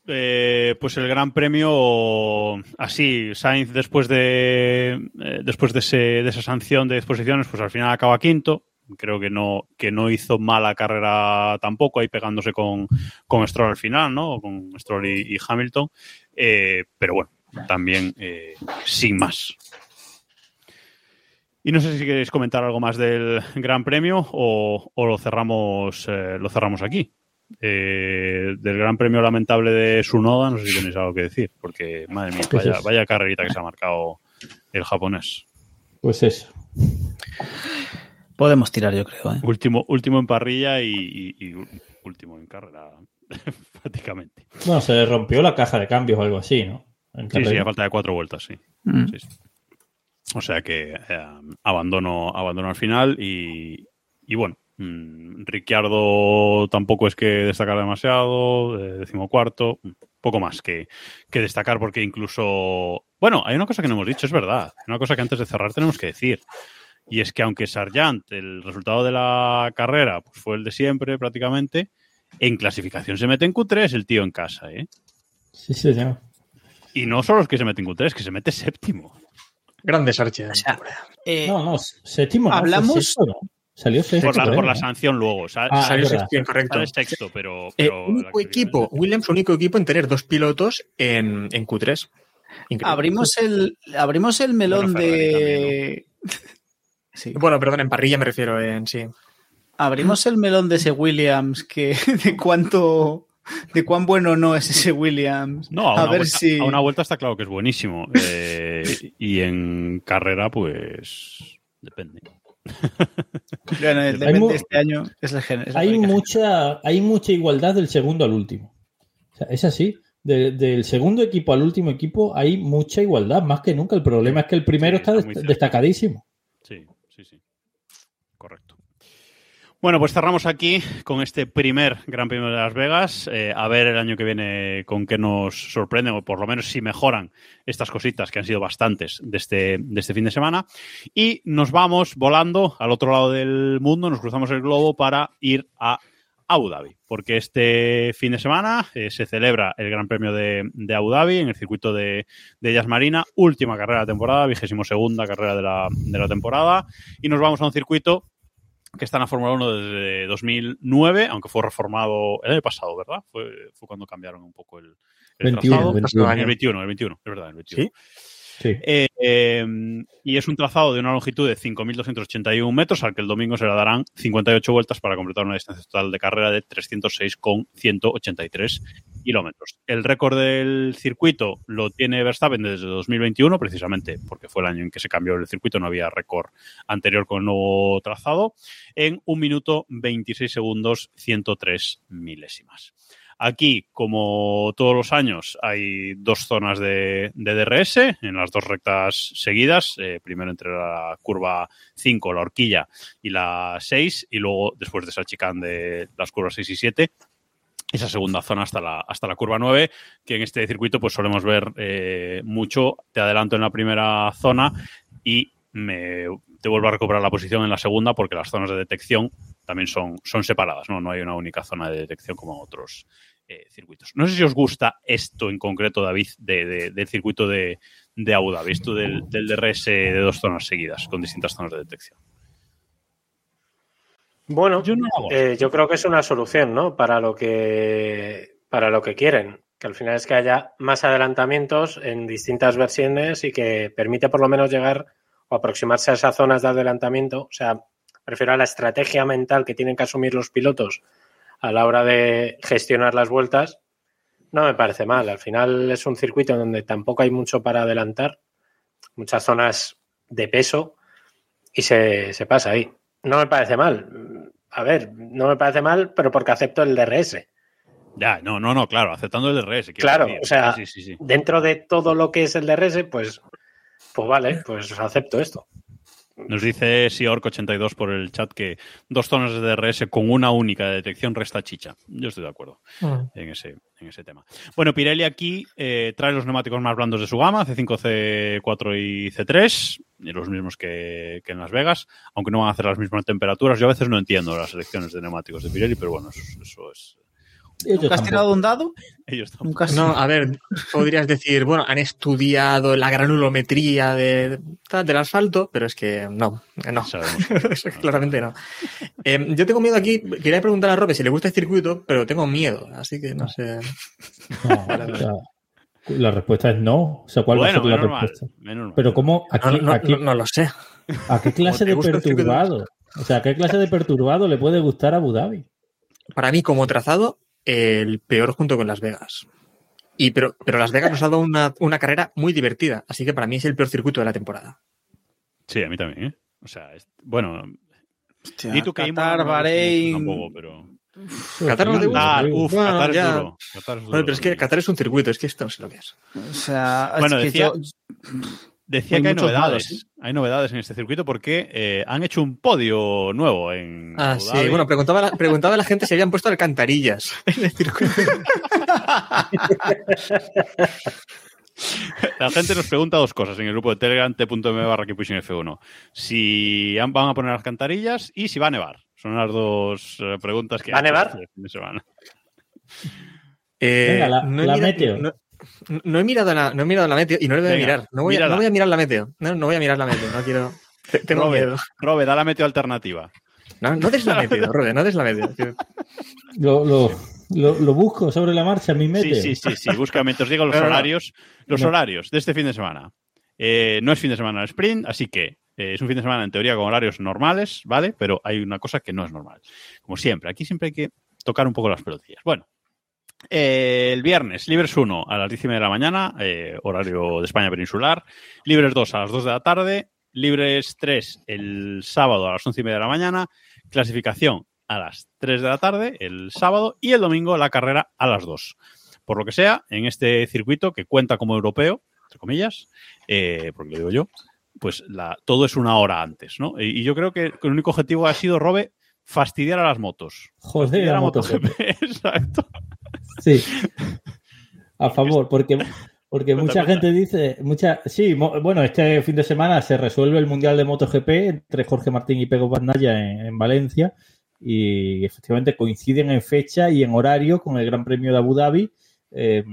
eh, pues el Gran Premio, así, Sainz después de eh, después de, ese, de esa sanción de exposiciones, pues al final acaba quinto. Creo que no, que no hizo mala carrera tampoco, ahí pegándose con, con Stroll al final, ¿no? Con Stroll y, y Hamilton. Eh, pero bueno, también eh, sin más. Y no sé si queréis comentar algo más del Gran Premio o, o lo cerramos eh, lo cerramos aquí. Del Gran Premio lamentable de Sunoda, no sé si tenéis algo que decir, porque madre mía, Pues vaya, vaya carrerita que se ha marcado el japonés. Pues eso. Podemos tirar, yo creo. ¿eh? Último, último en parrilla y, y- y último en carrera, prácticamente. Bueno, se le rompió la caja de cambios o algo así, ¿no? En Sí, sí, a falta de cuatro vueltas, sí. Mm. Sí, sí. O sea que eh, abandono, abandono al final y, y bueno, mm, Ricciardo tampoco es que destacar demasiado, eh, decimocuarto, poco más que, que destacar porque incluso... Bueno, hay una cosa que no hemos dicho, es verdad, una cosa que antes de cerrar tenemos que decir. Y es que aunque Sargent, el resultado de la carrera, pues fue el de siempre prácticamente, en clasificación se mete en Q3 el tío en casa, ¿eh? Sí, señor. Y no solo es que se mete en Q3, es que se mete séptimo. Grandes Arches. O sea, eh, No, no, séptimo. no, hablamos- sexto, ¿no? Salió sexto. Por la, creo, por la sanción luego. Sal- Ah, Salió sexto, incorrecto. sale sexto, pero. Eh, pero único equipo, es- Williams, único equipo en tener dos pilotos en, en Q3. Increíble. abrimos el, abrimos el melón Bueno, de. Sí. Bueno, perdón, en parrilla me refiero, en sí. Abrimos el melón de ese Williams, que de cuánto. de cuán bueno no es ese Williams. No, a, a una ver vuelta, si. a una vuelta está claro que es buenísimo. Eh, y en carrera, pues. Depende. Bueno, el Hay depende mu- de este año es la Hay mucha, hay mucha igualdad del segundo al último. O sea, es así. De- del segundo equipo al último equipo hay mucha igualdad, más que nunca. El problema es que el primero Sí, está, destacadísimo. Sí, sí. Correcto. Bueno, pues cerramos aquí con este primer Gran Premio de Las Vegas. Eh, a ver el año que viene con qué nos sorprenden, o por lo menos si mejoran estas cositas, que han sido bastantes de este, de este fin de semana. Y nos vamos volando al otro lado del mundo, nos cruzamos el globo para ir a Abu Dhabi, porque este fin de semana eh, se celebra el Gran Premio de, de Abu Dhabi en el circuito de, de Ellas Marina, última carrera de la temporada, vigésimo segunda carrera de la, de la temporada, y nos vamos a un circuito que está en la Fórmula 1 desde 2009, aunque fue reformado el año pasado, ¿verdad? Fue, fue cuando cambiaron un poco el, el 21, trazado. 21. El 21, el 21, es verdad, el 21. ¿Sí? Eh, y es un trazado de una longitud de 5.281 metros al que el domingo se le darán 58 vueltas para completar una distancia total de carrera de 306,183 kilómetros. El récord del circuito lo tiene Verstappen desde 2021, precisamente porque fue el año en que se cambió el circuito, no había récord anterior con el nuevo trazado, en 1 minuto 26 segundos 103 milésimas. Aquí, como todos los años, hay dos zonas de, DRS en las dos rectas seguidas. eh, primero entre la curva 5, la horquilla, y la 6, y luego después de esa chicane de las curvas 6 y 7, esa segunda zona hasta la, hasta la curva 9, que en este circuito pues solemos ver eh, mucho. Te adelanto en la primera zona y me te vuelvo a recuperar la posición en la segunda porque las zonas de detección también son, son separadas, ¿no? No hay una única zona de detección como otros eh, circuitos. No sé si os gusta esto en concreto, David, de, de- del circuito de, de Abu Dhabi, esto del, del DRS de dos zonas seguidas, con distintas zonas de detección. Bueno, Yo no eh, yo creo que es una solución, ¿no? Para lo que para lo que quieren, que al final es que haya más adelantamientos en distintas versiones y que permite por lo menos llegar o aproximarse a esas zonas de adelantamiento. O sea, prefiero a la estrategia mental que tienen que asumir los pilotos a la hora de gestionar las vueltas. No me parece mal. Al final es un circuito donde tampoco hay mucho para adelantar, muchas zonas de peso y se, se pasa ahí. No me parece mal. A ver, no me parece mal, pero porque acepto el DRS. Ya, no, no, no, claro, aceptando el DRS. Claro, decir. o sea, Sí, sí, sí. Dentro de todo lo que es el DRS, pues, pues vale, pues acepto esto. Nos dice Siorc82 por el chat que dos zonas de DRS con una única de detección resta chicha. Yo estoy de acuerdo en ese, en ese tema. Bueno, Pirelli aquí eh, trae los neumáticos más blandos de su gama, C5, C4 y C3, y los mismos que, que en Las Vegas, aunque no van a hacer las mismas temperaturas. Yo a veces no entiendo las elecciones de neumáticos de Pirelli, pero bueno, eso, eso es Ellos ¿Nunca has tampoco. tirado un dado? Ellos tampoco. Nunca has... No, a ver, podrías decir, bueno, han estudiado la granulometría de, del asfalto, pero es que no, no. Eso claramente no. Eh, yo tengo miedo aquí, quería preguntar a Robe si le gusta el circuito, pero tengo miedo, así que no sé. No, la respuesta es no. O sea, ¿cuál Bueno, va a ser la respuesta? menos mal. Pero ¿cómo? ¿A No, qué, no, lo sé. a qué clase ¿Te de perturbado? O sea, ¿a qué clase de perturbado le puede gustar a Abu Dhabi? Para mí, como trazado, el peor junto con Las Vegas. Y pero, pero Las Vegas nos ha dado una, una carrera muy divertida, así que para mí es el peor circuito de la temporada. Sí, a mí también, ¿eh? O sea, es- bueno, Hostia, di tú que Qatar, Bahrein... Tampoco, pero... Qatar no. Qatar, uf, Bueno, Qatar es ya. duro. Qatar es duro. pero es que Qatar es un circuito, es que esto no sé lo que es. O sea, Bueno, es que decía- yo- Decía Hay que hay novedades. malos, Hay novedades en este circuito porque eh, han hecho un podio nuevo en Ah, Abu sí. Dhabi. Bueno, preguntaba, la- preguntaba a la gente si habían puesto alcantarillas en el circuito. La gente nos pregunta dos cosas en el grupo de Telegram t.m barra Keeppushing F1. Si van a poner alcantarillas y si va a nevar. Son las dos eh, preguntas que ¿Va a nevar? este fin de semana. Eh, Venga, la- no he la mirado- meteo. No, no he mirado la, no he mirado la meteo y no le voy a Venga, mirar. No voy a, mírala. no voy a mirar la meteo. No, no voy a mirar la meteo. No quiero. te- Tengo Robe, miedo. Robe, da la meteo alternativa. No, no des la meteo, Robe, no des la meteo. Lo, lo, lo, lo busco sobre la marcha, mi meteo. Sí, sí, sí, sí. Busca, mientras digo los no. horarios. Los horarios de este fin de semana. Eh, no es fin de semana el sprint, así que eh, es un fin de semana en teoría con horarios normales, ¿vale? Pero hay una cosa que no es normal. Como siempre, aquí siempre hay que tocar un poco las pelotillas. Bueno, eh, el viernes, Libres 1 a las 10 y media de la mañana, eh, horario de España peninsular. Libres 2 a las 2 de la tarde. Libres 3 el sábado a las 11 y media de la mañana. Clasificación a las 3 de la tarde el sábado. Y el domingo la carrera a las 2. Por lo que sea, en este circuito que cuenta como europeo, entre comillas, eh, porque lo digo yo, pues la, todo es una hora antes, ¿no? Y, y yo creo que el único objetivo ha sido, Robe, fastidiar a las motos. Joder, Fastidiar a a MotoGP. MotoGP, exacto. Sí. A favor, porque, porque mucha gente dice, mucha, sí, mo- bueno, este fin de semana se resuelve el Mundial de MotoGP entre Jorge Martín y Pego Bandaya en, en Valencia y efectivamente coinciden en fecha y en horario con el Gran Premio de Abu Dhabi. Eh,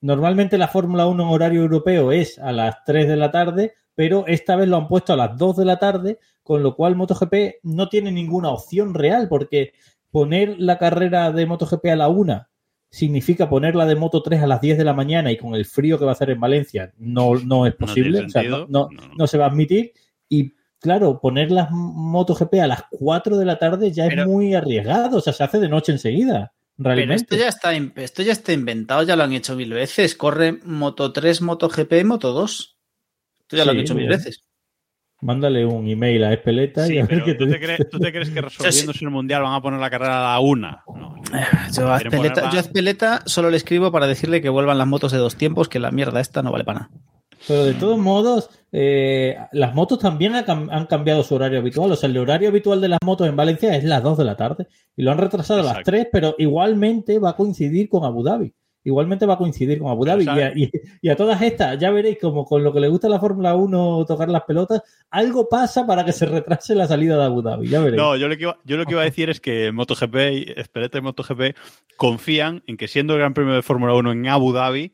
normalmente la Fórmula 1 en horario europeo es a las 3 de la tarde, pero esta vez lo han puesto a las 2 de la tarde, con lo cual MotoGP no tiene ninguna opción real porque poner la carrera de MotoGP a la 1 significa ponerla de Moto 3 a las 10 de la mañana y con el frío que va a hacer en Valencia no, no es posible, o sea, no, no- No, no. no se va a admitir. Y claro, poner las MotoGP a las 4 de la tarde ya Pero- es muy arriesgado, o sea, se hace de noche enseguida, Pero realmente. esto ya, está, esto ya está inventado, ya lo han hecho mil veces. Corre Moto 3, Moto GP, Moto 2. Esto ya lo han hecho mil bien. veces. Mándale un email a Espeleta Sí, y a ver pero qué te ¿tú te, crees, tú te crees que resolviéndose el mundial van a poner la carrera a la una? No. Yo a, ponerla- yo a Azpeleta solo le escribo para decirle que vuelvan las motos de dos tiempos, que la mierda esta no vale para nada. Pero de todos modos, eh, las motos también ha cam- han cambiado su horario habitual. O sea, el horario habitual de las motos en Valencia es las 2 de la tarde. Y lo han retrasado a las Exacto. 3, pero igualmente va a coincidir con Abu Dhabi. Igualmente va a coincidir con Abu Dhabi. Y a, y- y a todas estas, ya veréis como con lo que le gusta la Fórmula 1 tocar las pelotas, algo pasa para que se retrase la salida de Abu Dhabi. Ya veréis. No, yo lo, que iba, yo lo que iba a decir es que MotoGP y Espeleta y MotoGP confían en que siendo el Gran Premio de Fórmula 1 en Abu Dhabi,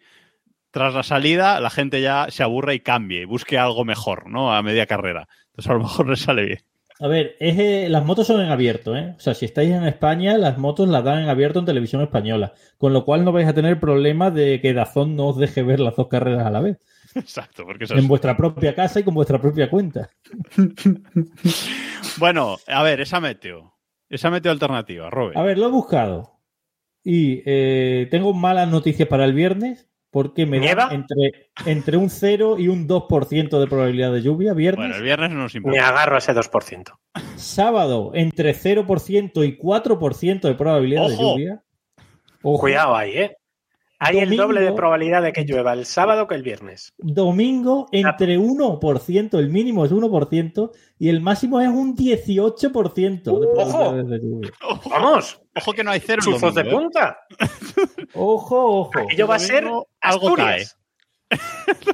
tras la salida la gente ya se aburre y cambie y busque algo mejor, ¿no? A media carrera. Entonces a lo mejor les sale bien. A ver, es, eh, las motos son en abierto, ¿eh? O sea, si estáis en España, las motos las dan en abierto en televisión española. Con lo cual no vais a tener problema de que Dazón no os deje ver las dos carreras a la vez. Exacto, porque eso En es... vuestra propia casa y con vuestra propia cuenta. Bueno, a ver, esa meteo. Esa meteo alternativa, Robert. A ver, lo he buscado. Y eh, tengo malas noticias para el viernes porque me ¿Nieva? dan entre, entre un 0 y un 2% de probabilidad de lluvia. Viernes. Bueno, el viernes no nos Me importa. agarro a ese 2%. Sábado, entre 0% y 4% de probabilidad de Ojo. lluvia. Ojo. Cuidado ahí, ¿eh? Hay el doble de probabilidad de que llueva el sábado que el viernes. Domingo entre 1%, el mínimo es 1% y el máximo es un 18% de probabilidades de lluvia. Ojo, ¡Vamos! ojo que no hay cero ¡Chuzos de domingo, ¿eh? punta! Ojo, ojo. Aquello va a ser algo Asturias.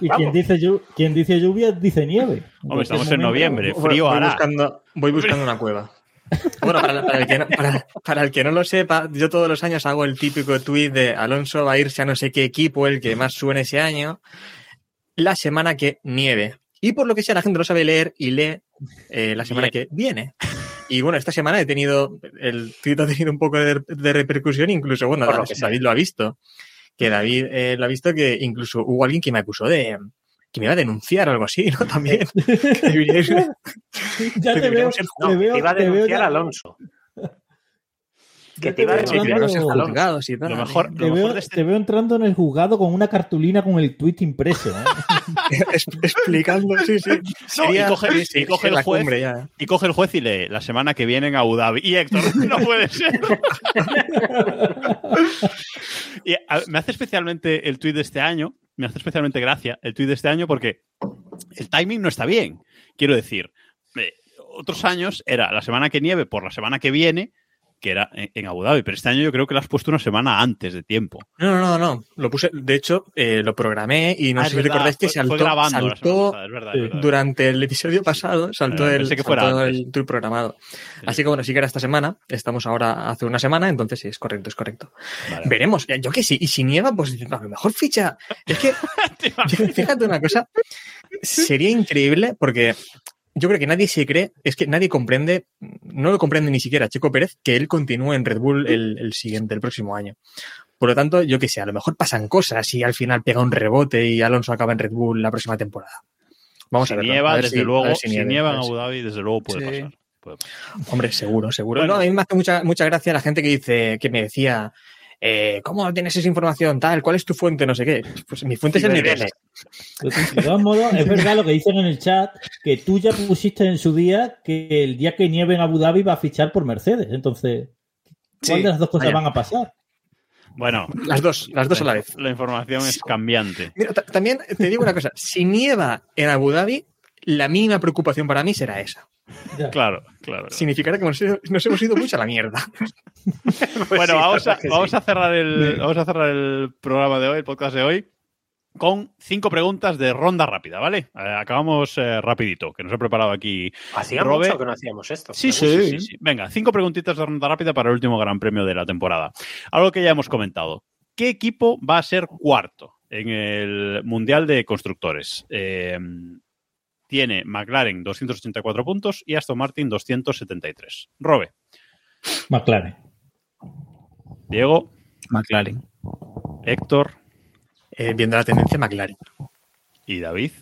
Y quien dice, llu- quien dice lluvia dice nieve. Hombre, estamos en noviembre, frío voy hará. buscando, voy buscando una cueva. Bueno, para, para el que no, para- para el que no lo sepa, yo todos los años hago el típico tuit de Alonso va a irse a no sé qué equipo, el que más suene ese año, la semana que nieve. Y por lo que sea, la gente no sabe leer y lee eh, la semana que viene. Y bueno, esta semana he tenido, el tuit ha tenido un poco de, de repercusión, incluso, bueno. David lo ha visto. Que David eh, lo ha visto que incluso hubo alguien que me acusó de que me iba a denunciar o algo así, ¿no? También. Que debería- Ya te veo, Deberíamos ser No, te veo, te iba a denunciar Alonso. Que te iba a denunciar tal. Lo mejor, te lo mejor veo- de este te veo entrando en el juzgado con una cartulina con el tweet impreso. ¿eh? Explicando, sí, sí. Y coge- y el juez. cumbre ya. Y coge el juez y lee la semana que viene en Abu Dhabi. Y Héctor, no puede ser. y a- me hace especialmente el tuit de este año, me hace especialmente gracia el tuit de este año porque el timing no está bien. Quiero decir, eh, otros años era la semana que nieve por la semana que viene, que era en, Abu Dhabi, pero este año yo creo que lo has puesto una semana antes de tiempo. No, no, no, no. Lo puse, de hecho, eh, lo programé y no Ah, sé si recordáis que saltó, saltó pasada, es verdad, sí. es verdad. durante el episodio pasado, saltó Eh, el, que fuera saltó antes. el tour programado. Así que bueno, sí que era esta semana. Estamos ahora hace una semana, entonces sí, es correcto, es correcto. Vale. Veremos. Yo que sí. Y si nieva, pues a lo mejor ficha. Es que, fíjate una cosa, sería increíble porque yo creo que nadie se cree, es que nadie comprende, no lo comprende ni siquiera Checo Pérez, que él continúe en Red Bull el, el siguiente, el próximo año. Por lo tanto, yo que sé, a lo mejor pasan cosas y al final pega un rebote y Alonso acaba en Red Bull la próxima temporada. Vamos si a ver. nieva, a ver desde si- a luego, ver si, nieve, nieva a en Abu Dhabi, desde luego puede Sí. pasar. Puede pasar. Hombre, seguro, seguro. Bueno. No, a mí me hace mucha, mucha gracia la gente que dice, que me decía, eh, ¿cómo tienes esa información tal? ¿Cuál es tu fuente? No sé qué. Pues mi fuente es el nivel. De todos modos, es verdad lo que dicen en el chat, que tú ya pusiste en su día que el día que nieve en Abu Dhabi va a fichar por Mercedes. Entonces, ¿cuál Sí, de las dos cosas van a pasar? Bueno, Las dos, las dos a la vez. La información es cambiante. Mira, también te digo una cosa, si nieva en Abu Dhabi, la mínima preocupación para mí será esa. Ya. Claro, claro. Significará que nos, nos hemos ido mucho a la mierda. bueno, sí, vamos, a, verdad que vamos sí. a cerrar el, vamos a cerrar el programa de hoy, el podcast de hoy, con cinco preguntas de ronda rápida, ¿vale? Eh, acabamos eh, rapidito, que nos he preparado aquí. Hacía mucho que no hacíamos esto. Sí, sí, sí. Venga, cinco preguntitas de ronda rápida para el último gran premio de la temporada. Algo que ya hemos comentado. ¿Qué equipo va a ser cuarto en el Mundial de Constructores? Eh, tiene McLaren 284 puntos y Aston Martin 273. Robe, McLaren. Diego, McLaren. Héctor Eh, viendo la tendencia, McLaren. y David.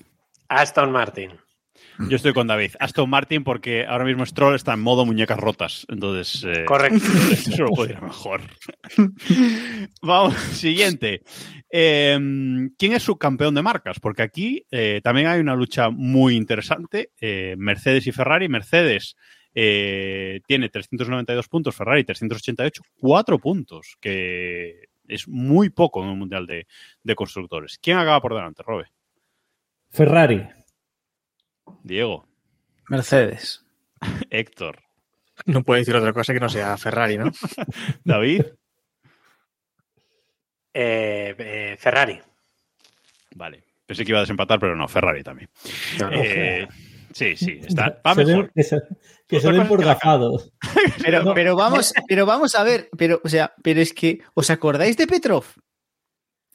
Aston Martin. Yo estoy con David. Aston Martin porque ahora mismo Stroll está en modo muñecas rotas. Entonces, eh, Correcto. eso lo puede ir mejor. Vamos, siguiente. Eh, ¿Quién es subcampeón de marcas? Porque aquí eh, también hay una lucha muy interesante. Eh, Mercedes y Ferrari. Mercedes eh, tiene 392 puntos, Ferrari 388, cuatro puntos, que es muy poco en un mundial de, de constructores. ¿Quién acaba por delante, Robe? Ferrari. Diego, Mercedes. Héctor, No puede decir otra cosa que no sea Ferrari, ¿no? David. Eh, eh, Ferrari. Vale. Pensé que iba a desempatar, pero no, Ferrari también. No, no. Eh, sí, sí, está, va mejor. que se, que se den por gafados. Pero, No. pero vamos, pero vamos a ver, pero, o sea, pero es que, ¿os acordáis de Petrov?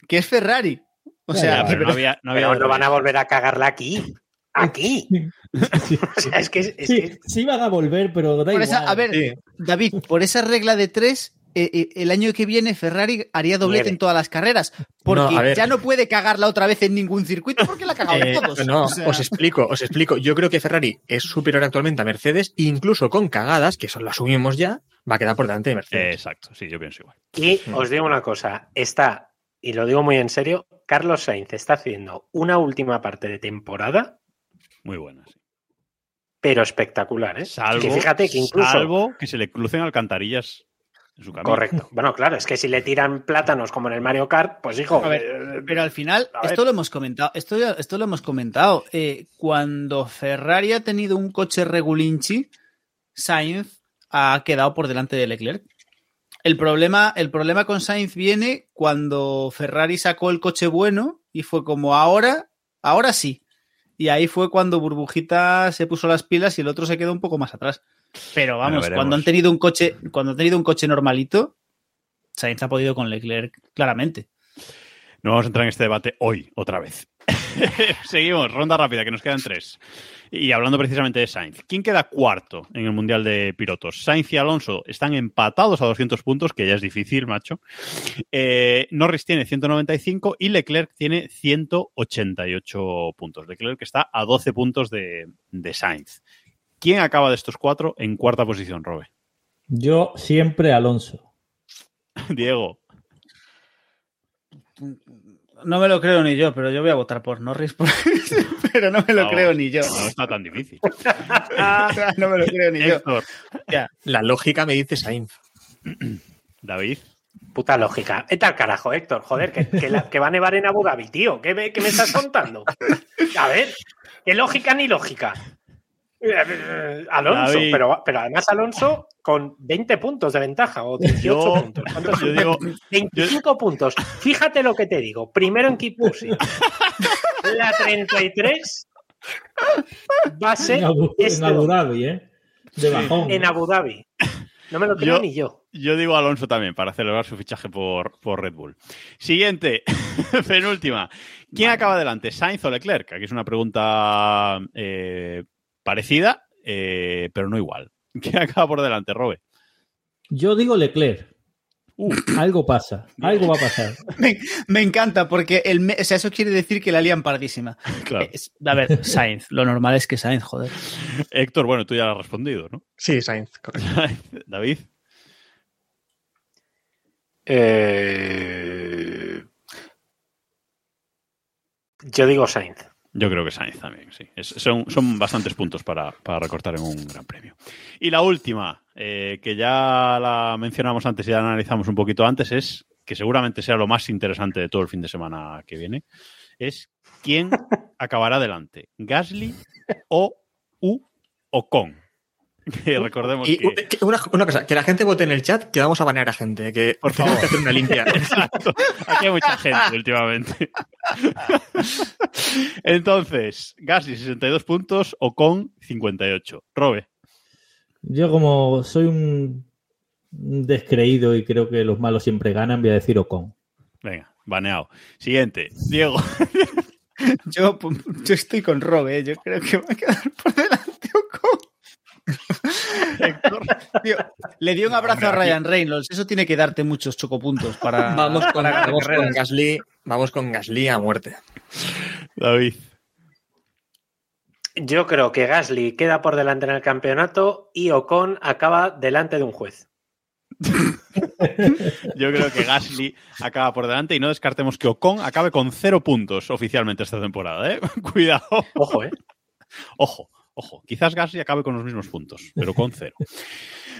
Que es Ferrari. O sea, Ya, pero no había, no había Pero no van a volver a cagarla aquí. Aquí. Sí, O sea, es que, es sí, que- sí van a volver, pero da por igual. esa- a ver, Sí. David, por esa regla de tres, eh, eh, el año que viene Ferrari haría doblete en todas las carreras. Porque No, ya no puede cagarla otra vez en ningún circuito porque la ha cagado en Eh, todos. no, O sea, os explico, os explico. Yo creo que Ferrari es superior actualmente a Mercedes, incluso con cagadas, que son lo asumimos ya, va a quedar por delante de Eh, Mercedes. exacto, sí, yo pienso igual. Y os digo una cosa, está, y lo digo muy en serio, Carlos Sainz está haciendo una última parte de temporada, Muy buena. sí. pero espectacular, ¿eh? Salvo, que fíjate que incluso... salvo que se le crucen alcantarillas en su camino. Correcto. Bueno, claro, es que si le tiran plátanos como en el Mario Kart, pues hijo... A ver, eh, Pero al final, esto lo hemos comentado, esto, ya- esto lo hemos comentado. Eh, cuando Ferrari ha tenido un coche regulinchi, Sainz ha quedado por delante de Leclerc. El problema, el problema con Sainz viene cuando Ferrari sacó el coche bueno y fue como ahora, ahora sí. Y ahí fue cuando Burbujita se puso las pilas y el otro se quedó un poco más atrás. Pero vamos, cuando han tenido un coche, cuando han tenido un coche normalito, Sainz ha podido con Leclerc claramente. No vamos a entrar en este debate hoy, otra vez. Seguimos, ronda rápida, que nos quedan tres. Y hablando precisamente de Sainz, ¿quién queda cuarto en el Mundial de Pilotos? Sainz y Alonso están empatados a 200 puntos, que ya es difícil, macho. Eh, Norris tiene 195 y Leclerc tiene 188 puntos. Leclerc está a 12 puntos de, de Sainz. ¿Quién acaba de estos cuatro en cuarta posición, Robe? Yo siempre Alonso. Diego. No me lo creo ni yo, pero yo voy a votar por Norris. por- pero no me lo creo ni yo. No está tan difícil. no me lo creo ni yo. Héctor, La lógica me dice Sainz. David. Puta lógica. Vete al carajo, Héctor. Joder, que, que la- que va a nevar en Abu Dhabi, tío. ¿Qué me, qué me estás contando? A ver, qué lógica ni lógica. Eh, Alonso, pero, pero además Alonso con 20 puntos de ventaja o 18 Yo- puntos. ¿Cuántos yo son? digo- 25 puntos. Fíjate lo que te digo. Primero en Pushing. La 33 va a ser En Abu, este en Abu Dhabi, ¿eh? De bajón. en Abu Dhabi. No me lo creo Yo- ni yo. Yo digo Alonso también para celebrar su fichaje por, por Red Bull. Siguiente, penúltima. ¿Quién acaba adelante? ¿Sainz o Leclerc? Aquí es una pregunta eh, parecida, eh, pero no igual. ¿Quién acaba por delante, Robe? Yo digo Leclerc. Uh, Algo pasa. Algo va a pasar. Me, me encanta porque el me- o sea, eso quiere decir que la lían pardísima. claro. Es- a ver, Sainz. Lo normal es que Sainz, joder. Héctor, bueno, tú ya lo has respondido, ¿no? Sí, Sainz, correcto. David. Eh, Yo digo Sainz. Yo creo que Sainz también, sí. Es- son, son bastantes puntos para, para recortar en un gran premio. Y la última, eh, que ya la mencionamos antes y la analizamos un poquito antes, es que seguramente sea lo más interesante de todo el fin de semana que viene, es quién acabará delante, Gasly o U o Con. Que recordemos Y que... una, una cosa, que la gente vote en el chat, que vamos a banear a gente, que Por favor. que hacer una limpia. Exacto. Aquí hay mucha gente últimamente. Entonces, Gasly 62 puntos o con 58. Robe. Yo como soy un descreído y creo que los malos siempre ganan, voy a decir Ocon. Venga, baneado. Siguiente, Diego. Yo, yo estoy con Robe, ¿eh? yo creo que va a quedar por delante Ocon. Tío, le dio un abrazo a Ryan Reynolds. Eso tiene que darte muchos chocopuntos para. Vamos con, para vamos con. Gasly, vamos con Gasly a muerte. David. Yo creo que Gasly queda por delante en el campeonato y Ocon acaba delante de un juez. Yo creo que Gasly acaba por delante y no descartemos que Ocon acabe con cero puntos oficialmente esta temporada. ¿eh? Cuidado. Ojo, ¿eh? Ojo, ojo. Quizás Gasly acabe con los mismos puntos, pero con cero.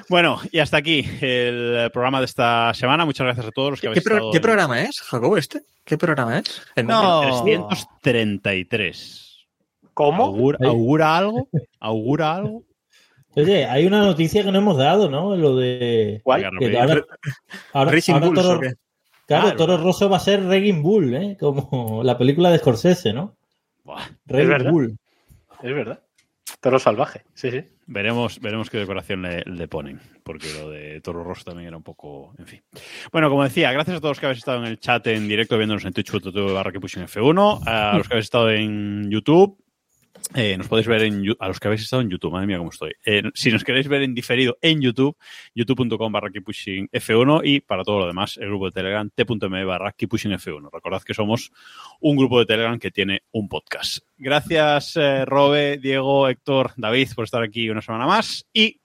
Bueno, y hasta aquí el programa de esta semana. Muchas gracias a todos los que ¿Qué, habéis pro- estado qué en- programa es, Jacobo, este? ¿Qué programa es? El No. 333. ¿Cómo? ¿Augura, algo? ¿Augura algo? Oye, hay una noticia que no hemos dado, ¿no? Lo de... ¿Cuál? Ahora, ahora- Racing ahora Bulls, Toro, ¿o qué? claro, Claro. Toro Rosso va a ser Regging Bull, ¿eh? Como la película de Scorsese, ¿no? Buah, verdad. Bull. Es verdad. Toro salvaje. Sí, sí. veremos, veremos qué decoración le, le ponen, porque lo de Toro Rosso también era un poco, en fin. Bueno, como decía, gracias a todos los que habéis estado en el chat en directo viéndonos en twitch.tv barra que pushen F1, a los que habéis estado en YouTube, eh, nos podéis ver en a los que habéis estado en YouTube, madre mía cómo estoy. Eh, si nos queréis ver en diferido en YouTube, youtube.com barra keeppushing F1 y para todo lo demás, el grupo de Telegram t.me barra keeppushing F1. Recordad que somos un grupo de Telegram que tiene un podcast. Gracias, eh, Robe, Diego, Héctor, David, por estar aquí una semana más y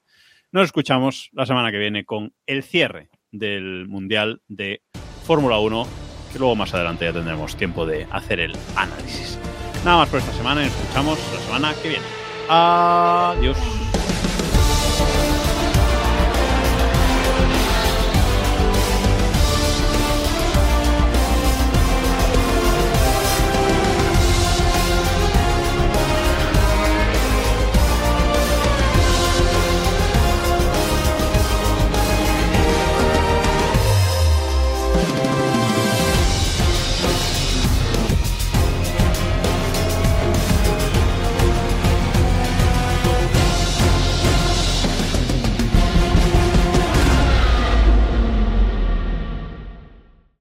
nos escuchamos la semana que viene con el cierre del Mundial de Fórmula 1, que luego más adelante ya tendremos tiempo de hacer el análisis. Nada más por esta semana y nos escuchamos la semana que viene. Adiós.